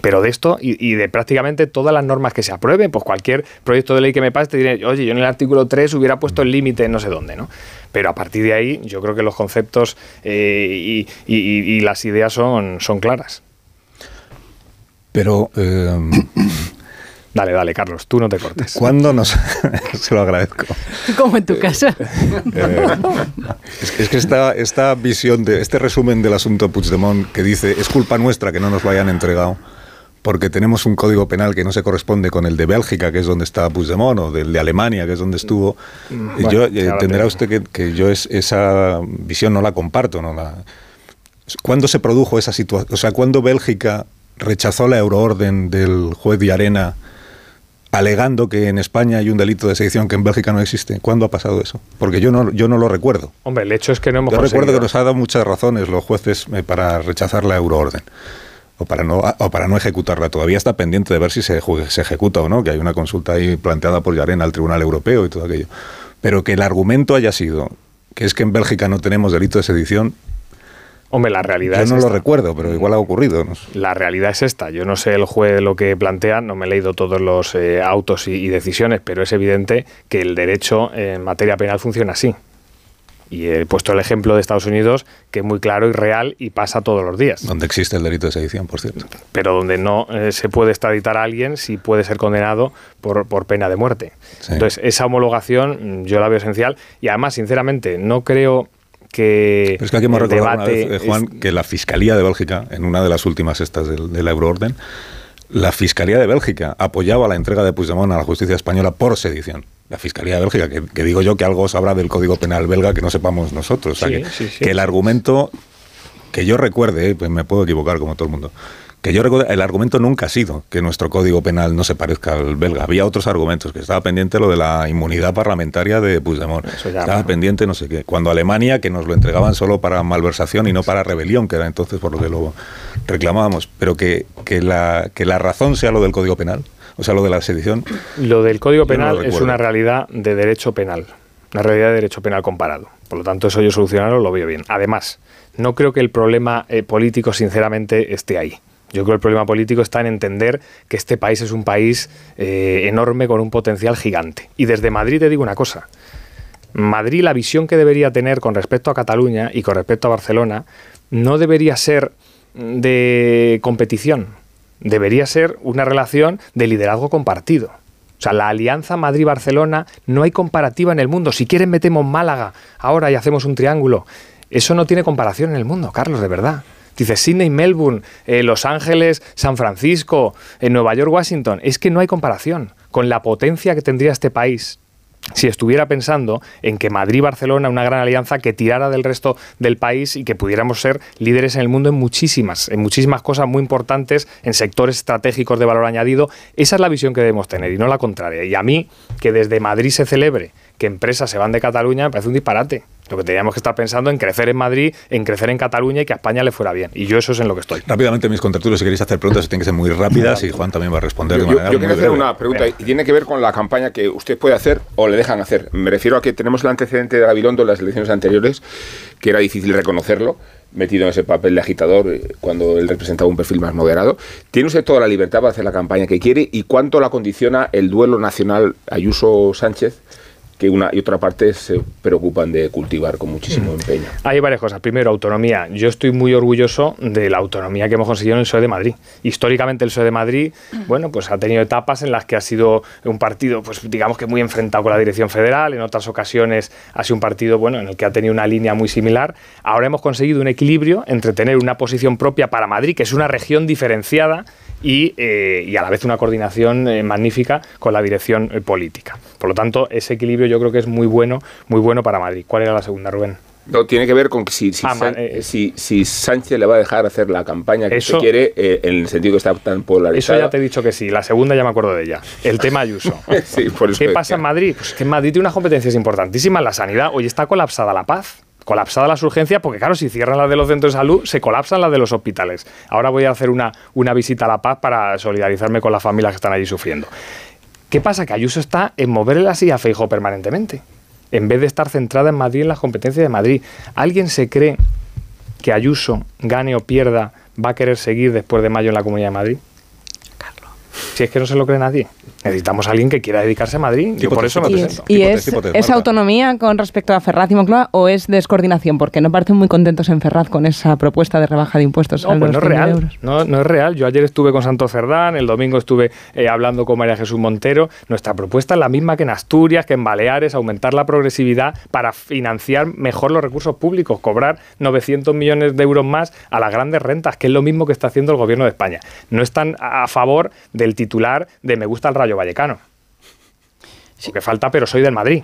Pero de esto y, de prácticamente todas las normas que se aprueben, pues cualquier proyecto de ley que me pase te diré, oye, yo en el artículo 3 hubiera puesto el límite no sé dónde, ¿no? Pero a partir de ahí yo creo que los conceptos eh, y, las ideas son, son claras. Pero... Eh, dale, dale, Carlos, tú no te cortes. ¿Cuándo nos.? Se lo agradezco. Como en tu casa. Eh, es que, esta, esta visión, de este resumen del asunto Puigdemont que dice es culpa nuestra que no nos lo hayan entregado porque tenemos un código penal que no se corresponde con el de Bélgica, que es donde está Puigdemont, o del de Alemania, que es donde estuvo. Yo eh, entenderá usted que, yo esa visión no la comparto. ¿no? La, ¿Cuándo se produjo esa situación? O sea, ¿cuándo Bélgica rechazó la euroorden del juez de Arena alegando que en España hay un delito de sedición que en Bélgica no existe. ¿Cuándo ha pasado eso? Porque yo no, yo no lo recuerdo. Hombre, el hecho es que no hemos Yo recuerdo que nos ha dado muchas razones los jueces eh, para rechazar la euroorden o para no o para no ejecutarla. Todavía está pendiente de ver si se, se ejecuta o no, que hay una consulta ahí planteada por Yarena al Tribunal Europeo y todo aquello. Pero que el argumento haya sido que es que en Bélgica no tenemos delito de sedición. Hombre, la realidad Yo no lo recuerdo, pero igual ha ocurrido. La realidad es esta. Yo no sé el juez lo que plantea, no me he leído todos los eh, autos y, decisiones, pero es evidente que el derecho en materia penal funciona así. Y he puesto el ejemplo de Estados Unidos, que es muy claro y real y pasa todos los días. Donde existe el delito de sedición, por cierto. Pero donde no eh, se puede extraditar a alguien si puede ser condenado por, por pena de muerte. Entonces, esa homologación mm, yo la veo esencial. Y además, sinceramente, no creo que. Pero es que aquí hemos recordado eh, Juan, que la Fiscalía de Bélgica, en una de las últimas estas del, del Euroorden, la Fiscalía de Bélgica apoyaba la entrega de Puigdemont a la justicia española por sedición la Fiscalía de Bélgica, que, digo yo que algo sabrá del Código Penal belga que no sepamos nosotros. O sea, que, el argumento, que yo recuerde, pues me puedo equivocar como todo el mundo, que yo recuerde, el argumento nunca ha sido que nuestro Código Penal no se parezca al belga. Había otros argumentos, que estaba pendiente lo de la inmunidad parlamentaria de Puigdemont. estaba pendiente no sé qué. Cuando Alemania, que nos lo entregaban solo para malversación y no para rebelión, que era entonces por lo que lo reclamábamos, pero que, que, la, que la razón sea lo del Código Penal o sea, lo de la sedición. Lo del Código Penal es una realidad de derecho penal, una realidad de derecho penal comparado. Por lo tanto, eso yo solucionarlo lo veo bien. Además, no creo que el problema eh, político, sinceramente, esté ahí. Yo creo que el problema político está en entender que este país es un país eh, enorme con un potencial gigante. Y desde Madrid te digo una cosa. Madrid, la visión que debería tener con respecto a Cataluña y con respecto a Barcelona, no debería ser de competición, debería ser una relación de liderazgo compartido. O sea, la alianza Madrid-Barcelona no hay comparativa en el mundo. Si quieren metemos Málaga ahora y hacemos un triángulo. Eso no tiene comparación en el mundo, Carlos, de verdad. Dice Sydney, Melbourne, eh, Los Ángeles, San Francisco, en Nueva York, Washington. Es que no hay comparación con la potencia que tendría este país si estuviera pensando en que Madrid-Barcelona, una gran alianza que tirara del resto del país y que pudiéramos ser líderes en el mundo en muchísimas, en muchísimas cosas muy importantes, en sectores estratégicos de valor añadido. Esa es la visión que debemos tener y no la contraria. Y a mí, que desde Madrid se celebre que empresas se van de Cataluña me parece un disparate. Lo que teníamos que estar pensando en crecer en Madrid, en crecer en Cataluña y que a España le fuera bien. Y yo eso es en lo que estoy. Rápidamente, mis contraturos, si queréis hacer preguntas, tienen que ser muy rápidas y Juan también va a responder Yo, de yo, manera yo muy quiero hacer breve. una pregunta y tiene que ver con la campaña que usted puede hacer o le dejan hacer. Me refiero a que tenemos el antecedente de Gabilondo en las elecciones anteriores, que era difícil reconocerlo, metido en ese papel de agitador eh, cuando él representaba un perfil más moderado. ¿Tiene usted toda la libertad para hacer la campaña que quiere y cuánto la condiciona el duelo nacional Ayuso-Sánchez? Que una y otra parte se preocupan de cultivar con muchísimo empeño. Hay varias cosas. Primero, autonomía. Yo estoy muy orgulloso de la autonomía que hemos conseguido en el PSOE de Madrid. Históricamente el PSOE de Madrid, bueno, pues ha tenido etapas en las que ha sido un partido, pues digamos que muy enfrentado con la dirección federal. En otras ocasiones ha sido un partido, bueno, en el que ha tenido una línea muy similar. Ahora hemos conseguido un equilibrio entre tener una posición propia para Madrid, que es una región diferenciada, y, eh, y a la vez una coordinación eh, magnífica con la dirección eh, política. Por lo tanto, ese equilibrio yo creo que es muy bueno, muy bueno para Madrid. ¿Cuál era la segunda, Rubén? No, tiene que ver con que si, si, Ah, San- eh, si, si Sánchez le va a dejar hacer la campaña que Eso- usted quiere, eh, en el sentido que está tan Eso polarizada. ya te he dicho que sí. La segunda ya me acuerdo de ella. El tema Ayuso. Sí, por eso ¿Qué pasa en Madrid? Pues que en Madrid tiene unas competencias importantísimas. La sanidad hoy está colapsada la paz. Colapsada las urgencias, porque claro, si cierran las de los centros de salud, se colapsan las de los hospitales. Ahora voy a hacer una, una visita a La Paz para solidarizarme con las familias que están allí sufriendo. ¿Qué pasa? Que Ayuso está en moverle la silla a Feijóo permanentemente. En vez de estar centrada en Madrid, en las competencias de Madrid. ¿Alguien se cree que Ayuso, gane o pierda, va a querer seguir después de mayo en la Comunidad de Madrid? Si es que no se lo cree nadie. Necesitamos a alguien que quiera dedicarse a Madrid. Yo por eso me ¿Y es, presento. y es, es autonomía con respecto a Ferraz y Moncloa o es descoordinación? Porque no parecen muy contentos en Ferraz con esa propuesta de rebaja de impuestos a No, pues los no es 100.000 real. No, no es real. Yo ayer estuve con Santo Cerdán, el domingo estuve eh, hablando con María Jesús Montero. Nuestra propuesta es la misma que en Asturias, que en Baleares, aumentar la progresividad para financiar mejor los recursos públicos, cobrar 900 millones de euros más a las grandes rentas, que es lo mismo que está haciendo el gobierno de España. No están a a favor del titular de me gusta el Rayo Vallecano. Lo que falta, pero soy del Madrid.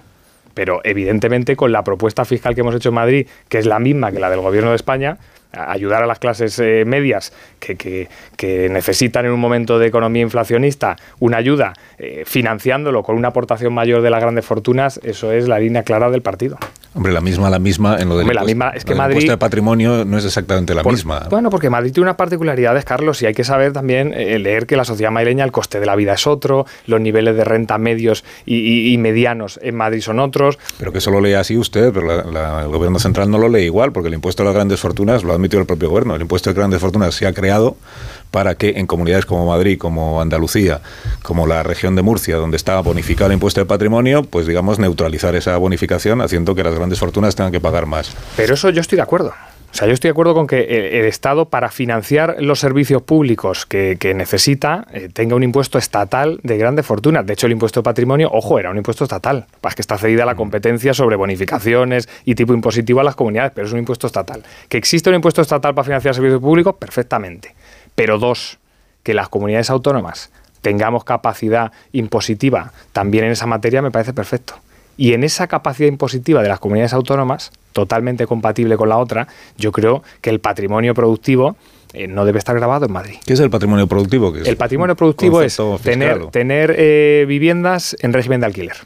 Pero evidentemente con la propuesta fiscal que hemos hecho en Madrid, que es la misma que la del Gobierno de España, a- ayudar a las clases eh, medias que, que- que necesitan en un momento de economía inflacionista una ayuda, eh, financiándolo con una aportación mayor de las grandes fortunas, eso es la línea clara del partido. Hombre, la misma, la misma en lo del Hombre, la impuesto- misma- es que Madrid- impuesto de patrimonio no es exactamente la Por- misma. Bueno, porque Madrid tiene unas particularidades, Carlos, y hay que saber también eh, leer que la sociedad madrileña, el coste de la vida es otro, los niveles de renta medios y, y- y medianos en Madrid son otros. Pero que eso lo lee así usted, pero la- la- el gobierno central no lo lee igual, porque el impuesto a las grandes fortunas lo ha admitido el propio gobierno. El impuesto de grandes fortunas se ha creado para que en comunidades como Madrid, como Andalucía, como la región de Murcia, donde está bonificado el impuesto de patrimonio, pues digamos neutralizar esa bonificación haciendo que las grandes fortunas tengan que pagar más. Pero eso yo estoy de acuerdo. O sea, yo estoy de acuerdo con que el, Estado, para financiar los servicios públicos que, necesita, eh, tenga un impuesto estatal de grandes fortunas. De hecho, el impuesto de patrimonio, ojo, era un impuesto estatal. Es que está cedida la competencia sobre bonificaciones y tipo impositivo a las comunidades, pero es un impuesto estatal. Que existe un impuesto estatal para financiar servicios públicos, perfectamente. Pero dos, que las comunidades autónomas tengamos capacidad impositiva también en esa materia me parece perfecto. Y en esa capacidad impositiva de las comunidades autónomas, totalmente compatible con la otra, yo creo que el patrimonio productivo eh, no debe estar grabado en Madrid. ¿Qué es el patrimonio productivo? El patrimonio productivo es tener eh, viviendas en régimen de alquiler,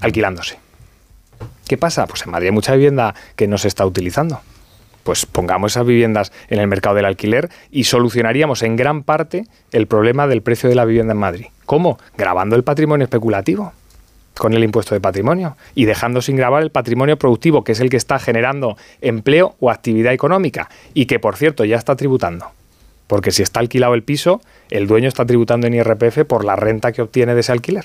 alquilándose. ¿Qué pasa? Pues en Madrid hay mucha vivienda que no se está utilizando. Pues pongamos esas viviendas en el mercado del alquiler y solucionaríamos en gran parte el problema del precio de la vivienda en Madrid. ¿Cómo? Grabando el patrimonio especulativo con el impuesto de patrimonio y dejando sin grabar el patrimonio productivo, que es el que está generando empleo o actividad económica y que, por cierto, ya está tributando. Porque si está alquilado el piso, el dueño está tributando en IRPF por la renta que obtiene de ese alquiler.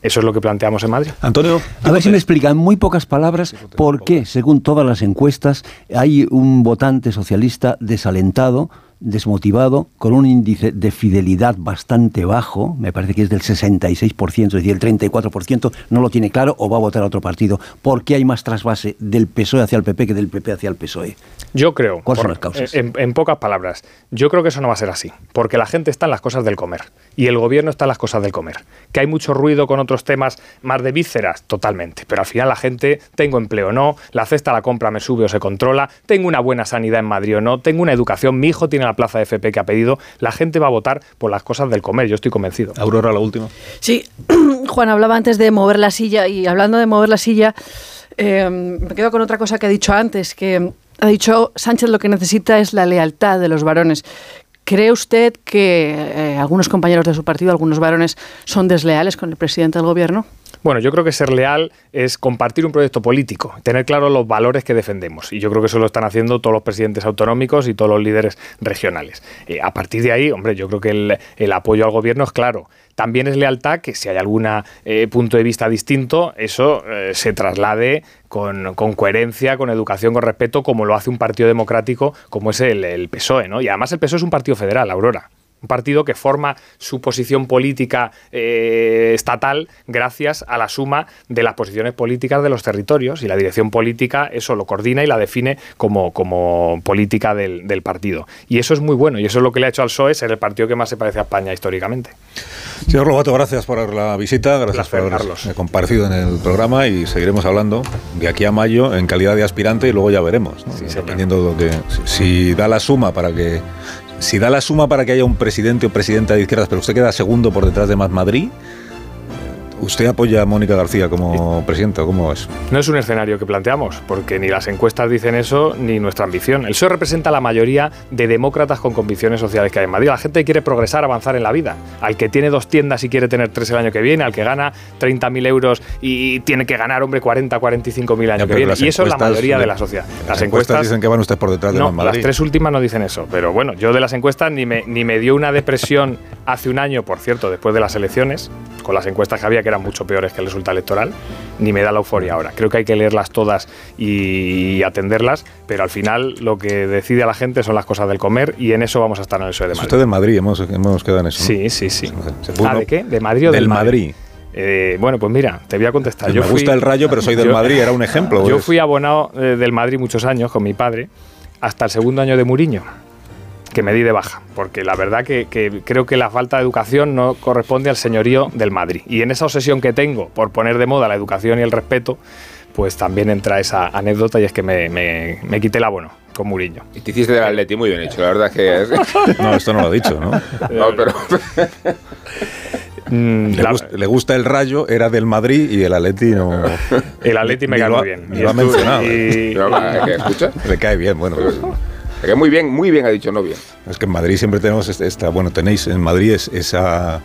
Eso es lo que planteamos en Madrid. Antonio, A ver si me explica en muy pocas palabras por qué, según todas las encuestas, hay un votante socialista desalentado, desmotivado, con un índice de fidelidad bastante bajo, me parece que es del 66%, es decir, el 34% no lo tiene claro o va a votar a otro partido. ¿Por qué hay más trasvase del PSOE hacia el PP que del PP hacia el PSOE? Yo creo, ¿Cuáles son las causas? En, en pocas palabras, yo creo que eso no va a ser así, porque la gente está en las cosas del comer y el gobierno está en las cosas del comer. Que hay mucho ruido con otros temas más de vísceras, totalmente, pero al final la gente, tengo empleo o no, la cesta a la compra me sube o se controla, tengo una buena sanidad en Madrid o no, tengo una educación, mi hijo tiene la la plaza de FP que ha pedido, la gente va a votar por las cosas del comer, yo estoy convencido. Aurora, la última. Sí, Juan hablaba antes de mover la silla y hablando de mover la silla, eh, me quedo con otra cosa que ha dicho antes, que ha dicho Sánchez lo que necesita es la lealtad de los varones. ¿Cree usted que eh, algunos compañeros de su partido, algunos varones, son desleales con el presidente del gobierno? Bueno, yo creo que ser leal es compartir un proyecto político, tener claro los valores que defendemos. Y yo creo que eso lo están haciendo todos los presidentes autonómicos y todos los líderes regionales. Eh, a partir de ahí, hombre, yo creo que el, el apoyo al gobierno es claro también es lealtad que si hay algún eh, punto de vista distinto, eso eh, se traslade con, con, coherencia, con educación, con respeto, como lo hace un partido democrático como es el, el PSOE. ¿no? Y además el PSOE es un partido federal, Aurora un partido que forma su posición política eh, estatal gracias a la suma de las posiciones políticas de los territorios y la dirección política eso lo coordina y la define como, como política del, del, partido. Y eso es muy bueno y eso es lo que le ha hecho al PSOE ser el partido que más se parece a España históricamente. Señor Lobato, gracias por la visita, gracias por haber Carlos. comparecido en el programa y seguiremos hablando de aquí a mayo en calidad de aspirante y luego ya veremos, ¿no? sí, dependiendo de lo que... Si, si da la suma para que si da la suma para que haya un presidente o presidenta de izquierdas, pero usted queda segundo por detrás de Más Madrid, ¿Usted apoya a Mónica García como presidenta? ¿Cómo es? No es un escenario que planteamos, porque ni las encuestas dicen eso, ni nuestra ambición. El PSOE representa la mayoría de demócratas con convicciones sociales que hay en Madrid. La gente quiere progresar, avanzar en la vida. Al que tiene dos tiendas y quiere tener tres el año que viene, al que gana 30.000 euros y tiene que ganar, hombre, 40, 45 mil año que viene. Y eso es la mayoría de la sociedad. Las, las encuestas, encuestas, dicen que van usted por detrás de no, Madrid. Las tres últimas no dicen eso. Pero bueno, yo de las encuestas ni me, ni me dio una depresión hace un año, por cierto, después de las elecciones, con las encuestas que había que eran mucho peores que el resultado electoral, ni me da la euforia ahora. Creo que hay que leerlas todas y atenderlas, pero al final lo que decide a la gente son las cosas del comer y en eso vamos a estar en el PSOE de Madrid. Usted de Madrid, hemos, hemos quedado en eso. ¿no? Sí, sí, sí. ¿Ah, ¿De qué? ¿De Madrid o del, del Madrid? Madrid. Eh, bueno, pues mira, te voy a contestar. Pues yo me fui, gusta el rayo, pero soy del yo, Madrid, era un ejemplo. Yo pues. fui abonado eh, del Madrid muchos años con mi padre, hasta el segundo año de Muriño que me di de baja, porque la verdad que, que, creo que la falta de educación no corresponde al señorío del Madrid. Y en esa obsesión que tengo por poner de moda la educación y el respeto, pues también entra esa anécdota y es que me, me, me quité el abono con Muriño. Y te hiciste del Atleti muy bien hecho, la verdad es que... no, esto no lo ha dicho, ¿no? no, pero... Mm, le, gusta, le, gusta, el Rayo, era del Madrid y el Atleti no. El Atleti me cae muy bien. Lo ha mencionado. Y... ¿Qué escucha? Le cae bien, bueno. Pues, que muy bien, muy bien ha dicho, no bien. Es que en Madrid siempre tenemos esta, bueno, tenéis en Madrid es, esa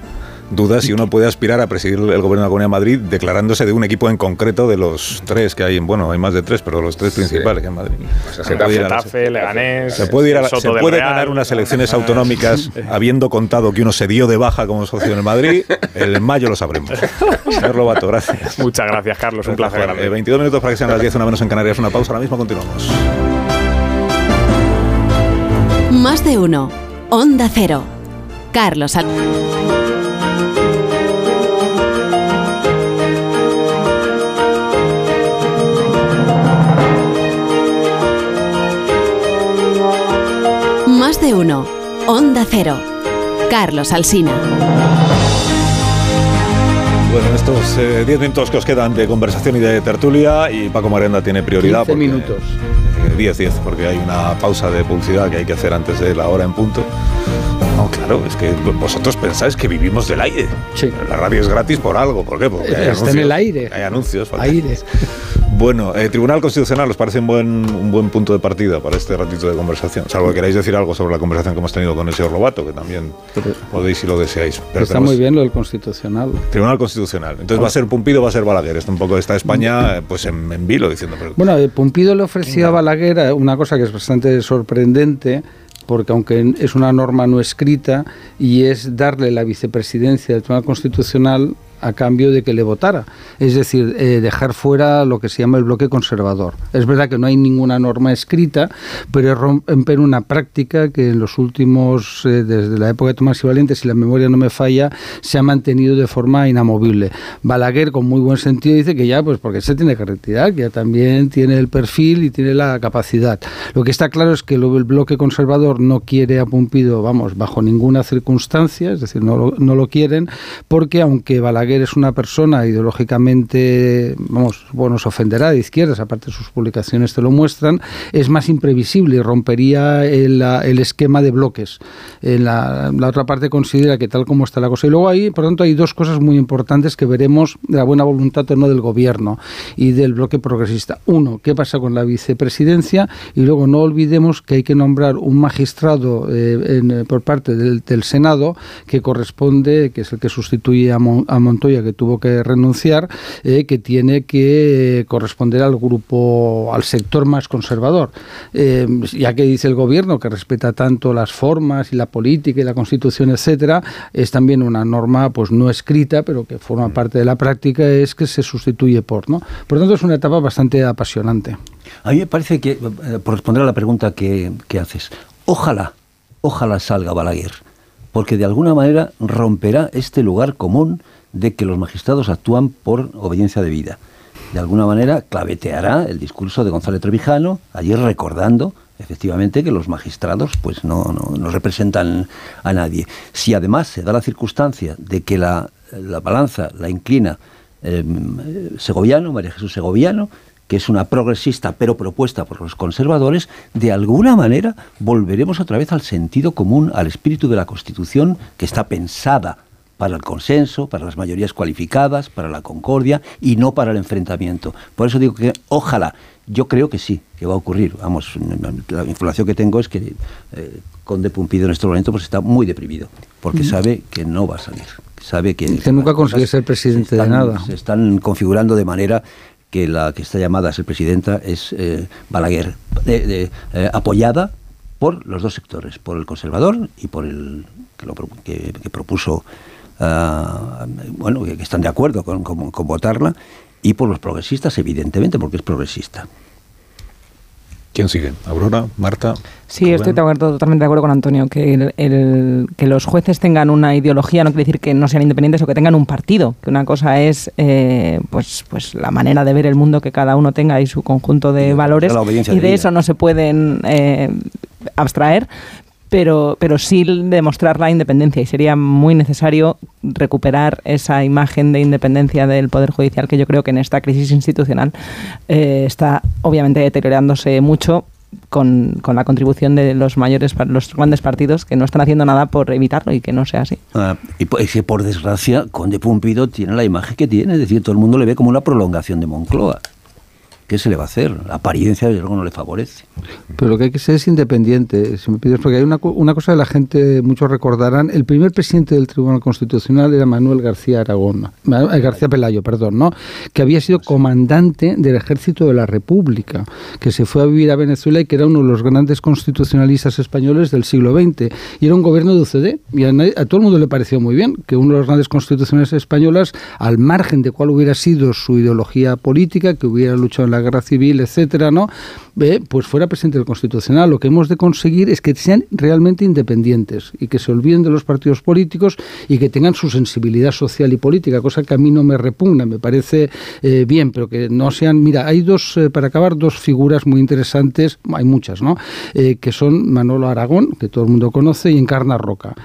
duda si uno puede aspirar a presidir el gobierno de la Comunidad de Madrid declarándose de un equipo en concreto de los tres que hay, bueno, hay más de tres, pero los tres principales sí. en Madrid. Pues se, puede Getafe, Leganés, se puede, ir a se puede ganar unas elecciones autonómicas habiendo contado que uno se dio de baja como socio en el Madrid, en mayo lo sabremos. Señor Lobato, gracias. Muchas gracias, Carlos, un placer. Eh, 22 minutos para que sean las 10, una menos en Canarias, una pausa, ahora mismo continuamos. Más de uno. Onda Cero. Carlos Al Más de uno. Onda Cero. Carlos Alsina. Bueno, estos 10 eh, minutos que os quedan de conversación y de tertulia, y Paco Marenda tiene prioridad. 15 porque, minutos. 10, 10, porque hay una pausa de publicidad que hay que hacer antes de la hora en punto. No, claro, es que vosotros pensáis que vivimos del aire. Sí. La radio es gratis por algo. ¿Por qué? Porque hay Está anuncios, en el aire. Hay anuncios. Aire. Bueno, eh, Tribunal Constitucional, ¿os parece un buen, un buen punto de partida para este ratito de conversación? Salvo que queráis decir algo sobre la conversación que hemos tenido con el señor Lobato, que también Pero, podéis si lo deseáis. Pero está tenemos, muy bien lo del Constitucional. Tribunal Constitucional. Entonces va a ser Pumpido o va a ser Balaguer. Esto un poco está España pues en, en vilo diciendo... Pero, bueno, Pumpido le ofreció a Balaguer una cosa que es bastante sorprendente porque aunque es una norma no escrita y es darle la vicepresidencia del Tribunal Constitucional a cambio de que le votara. Es decir, eh, dejar fuera lo que se llama el bloque conservador. Es verdad que no hay ninguna norma escrita, pero es romper una práctica que en los últimos, eh, desde la época de Tomás y Valiente, si la memoria no me falla, se ha mantenido de forma inamovible. Balaguer, con muy buen sentido, dice que ya, pues porque se tiene que retirar, que ya también tiene el perfil y tiene la capacidad. Lo que está claro es que el bloque conservador no quiere a Pumpido, vamos, bajo ninguna circunstancia, es decir, no lo, no lo quieren, porque aunque Balaguer Balaguer es una persona ideológicamente, vamos, bueno, se ofenderá de izquierdas, aparte sus publicaciones te lo muestran, es más imprevisible y rompería el, el esquema de bloques. En la, la, otra parte considera que tal como está la cosa. Y luego ahí, por tanto, hay dos cosas muy importantes que veremos de la buena voluntad o no del gobierno y del bloque progresista. Uno, ¿qué pasa con la vicepresidencia? Y luego no olvidemos que hay que nombrar un magistrado eh, en, por parte del, del, Senado que corresponde, que es el que sustituye a, Mon, a Montoya, que tuvo que renunciar, eh, que tiene que corresponder al grupo, al sector más conservador. Eh, ya que dice el gobierno que respeta tanto las formas y la política y la constitución, etcétera, es también una norma pues no escrita, pero que forma parte de la práctica, es que se sustituye por, ¿no? Por lo tanto, es una etapa bastante apasionante. A mí me parece que, por responder a la pregunta que, que haces, ojalá, ojalá salga Balaguer, porque de alguna manera romperá este lugar común de que los magistrados actúan por obediencia de vida. De alguna manera claveteará el discurso de González Trevijano, ayer recordando efectivamente que los magistrados pues no, no, no, representan a nadie. Si además se da la circunstancia de que la, la balanza la inclina eh, Segoviano, María Jesús Segoviano, que es una progresista pero propuesta por los conservadores, de alguna manera volveremos otra vez al sentido común, al espíritu de la Constitución que está pensada para el consenso, para las mayorías cualificadas, para la concordia y no para el enfrentamiento. Por eso digo que ojalá, yo creo que sí, que va a ocurrir. Vamos, la información que tengo es que eh, Conde Pumpido en este momento pues está muy deprimido, porque mm. sabe que no va a salir. Sabe que, nunca consigue ser presidente están, de nada. Se están configurando de manera que la que está llamada a ser presidenta es eh, Balaguer, eh, apoyada por los dos sectores, por el conservador y por el que, lo, que, que propuso, uh, bueno, que, están de acuerdo con, con, con votarla, y por los progresistas, evidentemente, porque es progresista. ¿Quién sigue? ¿Aurora? ¿Marta? Sí, Rubén? estoy de acuerdo, totalmente de acuerdo con Antonio. Que, el, el, que los jueces tengan una ideología no quiere decir que no sean independientes o que tengan un partido. Que una cosa es eh, pues, pues la manera de ver el mundo que cada uno tenga y su conjunto de y valores. Y de, de eso no se pueden eh, abstraer pero, pero sí demostrar la independencia y sería muy necesario recuperar esa imagen de independencia del Poder Judicial que yo creo que en esta crisis institucional eh, está obviamente deteriorándose mucho con, con, la contribución de los mayores, los grandes partidos que no están haciendo nada por evitarlo y que no sea así. Ah, y es que por desgracia, Conde Pumpido tiene la imagen que tiene, es decir, todo el mundo le ve como una prolongación de Moncloa. ¿qué se le va a hacer? La apariencia desde luego no le favorece. Pero lo que hay que ser es independiente, si me pides, porque hay una, una cosa que la gente, muchos recordarán, el primer presidente del Tribunal Constitucional era Manuel García Aragón, García Pelayo, perdón, ¿no? que había sido comandante del Ejército de la República, que se fue a vivir a Venezuela y que era uno de los grandes constitucionalistas españoles del siglo XX. Y era un gobierno de UCD, y a, todo el mundo le pareció muy bien que uno de los grandes constituciones españolas, al margen de cuál hubiera sido su ideología política, que hubiera luchado en la guerra civil, etcétera, ¿no? Eh, pues fuera presidente del Constitucional. Lo que hemos de conseguir es que sean realmente independientes y que se olviden de los partidos políticos y que tengan su sensibilidad social y política, cosa que a mí no me repugna, me parece eh, bien, pero que no sean. Mira, hay dos, eh, para acabar, dos figuras muy interesantes, hay muchas, ¿no? Eh, que son Manolo Aragón, que todo el mundo conoce, y Encarna Roca.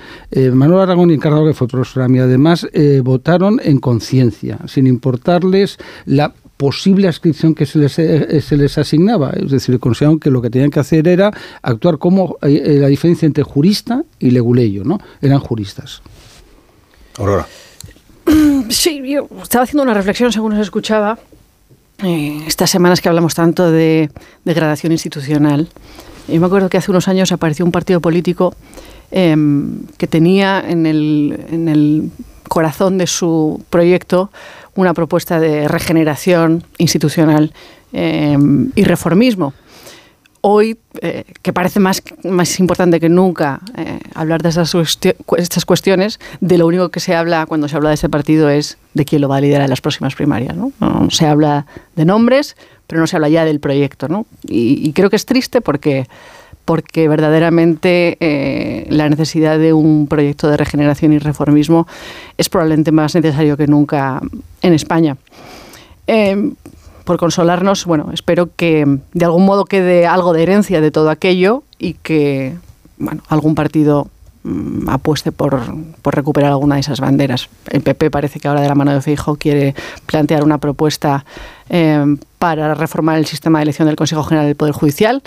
Manolo Aragón y Encarna Roca, que fue profesora mía además, votaron en conciencia, sin importarles la posible adscripción que se les, eh, se les asignaba. Es decir, consideraron que lo que tenían que hacer era actuar como eh, la diferencia entre jurista y leguleyo, ¿no? Eran juristas. Aurora. Sí, yo estaba haciendo una reflexión según os escuchaba. Eh, estas semanas que hablamos tanto de degradación institucional. Yo me acuerdo que hace unos años apareció un partido político eh, que tenía en el, en el corazón de su proyecto una propuesta de regeneración institucional eh, y reformismo. Hoy, eh, que parece más, más importante que nunca eh, hablar de esas estas cuestiones, de lo único que se habla cuando se habla de este partido es de quién lo va a liderar en las próximas primarias. ¿no? No, se habla de nombres, pero no se habla ya del proyecto. ¿no? Y, y creo que es triste porque porque verdaderamente eh, la necesidad de un proyecto de regeneración y reformismo es probablemente más necesario que nunca en España. Eh, por consolarnos, bueno, espero que de algún modo quede algo de herencia de todo aquello y que algún partido mm, apueste por, por, recuperar alguna de esas banderas. El PP parece que ahora de la mano de Feijóo quiere plantear una propuesta eh, para reformar el sistema de elección del Consejo General del Poder Judicial,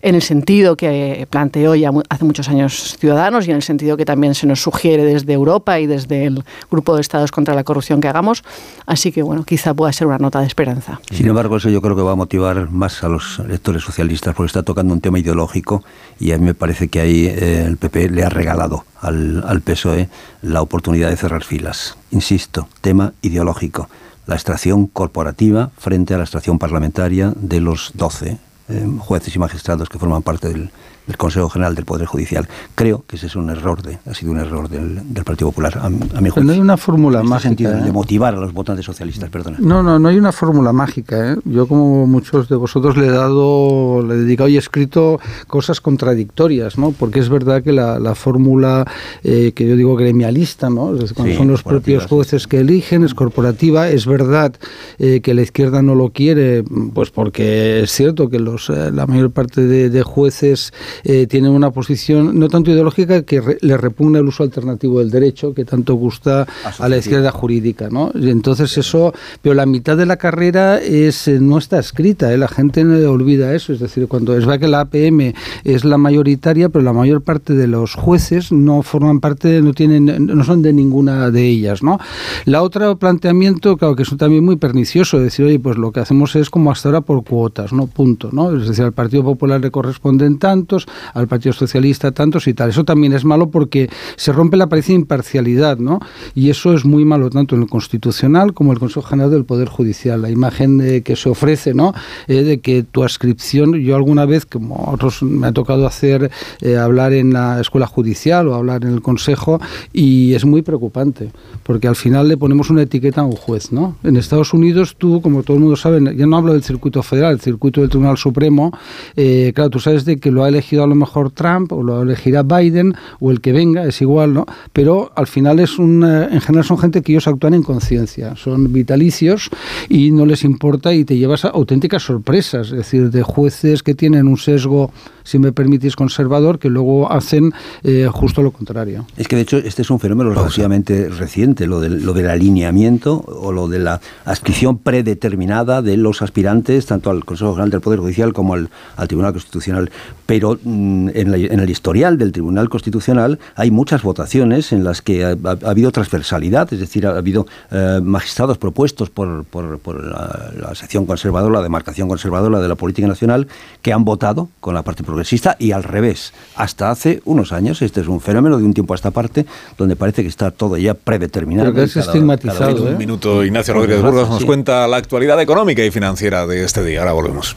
en el sentido que planteó ya hace muchos años Ciudadanos y en el sentido que también se nos sugiere desde Europa y desde el Grupo de Estados contra la Corrupción que hagamos. Así que, bueno, quizá pueda ser una nota de esperanza. Sin embargo, eso yo creo que va a motivar más a los electores socialistas porque está tocando un tema ideológico y a mí me parece que ahí eh, el PP le ha regalado al, al PSOE la oportunidad de cerrar filas. Insisto, tema ideológico la extracción corporativa frente a la extracción parlamentaria de los 12 eh, jueces y magistrados que forman parte del, del Consejo General del Poder Judicial. Creo que ese es un error, de, ha sido un error del, del Partido Popular, a, a mi juicio. No hay una fórmula en mágica. sentido, ¿eh? de motivar a los votantes socialistas, perdona. No, no, no hay una fórmula mágica. ¿eh? Yo, como muchos de vosotros, le he dado, le he dedicado y he escrito cosas contradictorias, ¿no? Porque es verdad que la, la fórmula eh, que yo digo gremialista, ¿no? Es decir, cuando Sí, son los propios jueces que eligen, es corporativa. Es verdad eh, que la izquierda no lo quiere, pues porque es cierto que los, eh, la mayor parte de, de jueces eh, tienen una posición no tanto ideológica que re- le repugna el uso alternativo del derecho que tanto gusta a la izquierda jurídica, ¿no? Y entonces eso, pero la mitad de la carrera es eh, no está escrita, ¿eh? la gente no olvida eso, es decir, cuando es verdad que la APM es la mayoritaria, pero la mayor parte de los jueces no forman parte, no tienen, no son de ninguna de ellas, ¿no? La otra planteamiento, claro, que es también muy pernicioso, decir, oye, pues lo que hacemos es como hasta ahora por cuotas, ¿no? Punto, ¿no? Es decir, al Partido Popular le corresponden tantos, al Partido Socialista tantos y tal. Eso también es malo porque se rompe la apariencia de imparcialidad, ¿no? Y eso es muy malo tanto en el Constitucional como en el Consejo General del Poder Judicial. La imagen que se ofrece, ¿no? Eh, de que tu adscripción, yo alguna vez, como otros me ha tocado hacer, eh, hablar en la Escuela Judicial o hablar en el Consejo, y es muy preocupante, porque al final le ponemos una etiqueta a un juez, ¿no? En Estados Unidos tú, como todo el mundo sabe, ya no hablo del circuito federal, el circuito del Tribunal Supremo, eh, claro, tú sabes de que lo ha elegido a lo mejor Trump o lo elegirá Biden o el que venga, es igual, ¿no? Pero al final es un, eh, en general son gente que ellos actúan en conciencia, son vitalicios y no les importa y te llevas a auténticas sorpresas, es decir, de jueces que tienen un sesgo, si me permitís, conservador, que luego hacen eh, justo lo contrario. Es que de hecho este es un fenómeno relativamente reciente, lo del, lo del alineamiento o lo de la adscripción predeterminada de los aspirantes, tanto al Consejo General del Poder Judicial como al, al Tribunal Constitucional. Pero en, la- en el historial del Tribunal Constitucional hay muchas votaciones en las que ha, ha- ha habido transversalidad, es decir, ha habido eh, magistrados propuestos por, por- por la, la sección conservadora, la demarcación conservadora de la política nacional, que han votado con la parte progresista y al revés. Hasta hace unos años, este es un fenómeno de un tiempo a esta parte, donde parece que está todo ya predeterminado. Pero que es cada- estigmatizado, cada uno- un minuto, Ignacio Rodríguez Burgos nos sí. cuenta la actualidad económica y financiera de este día. Ahora volvemos.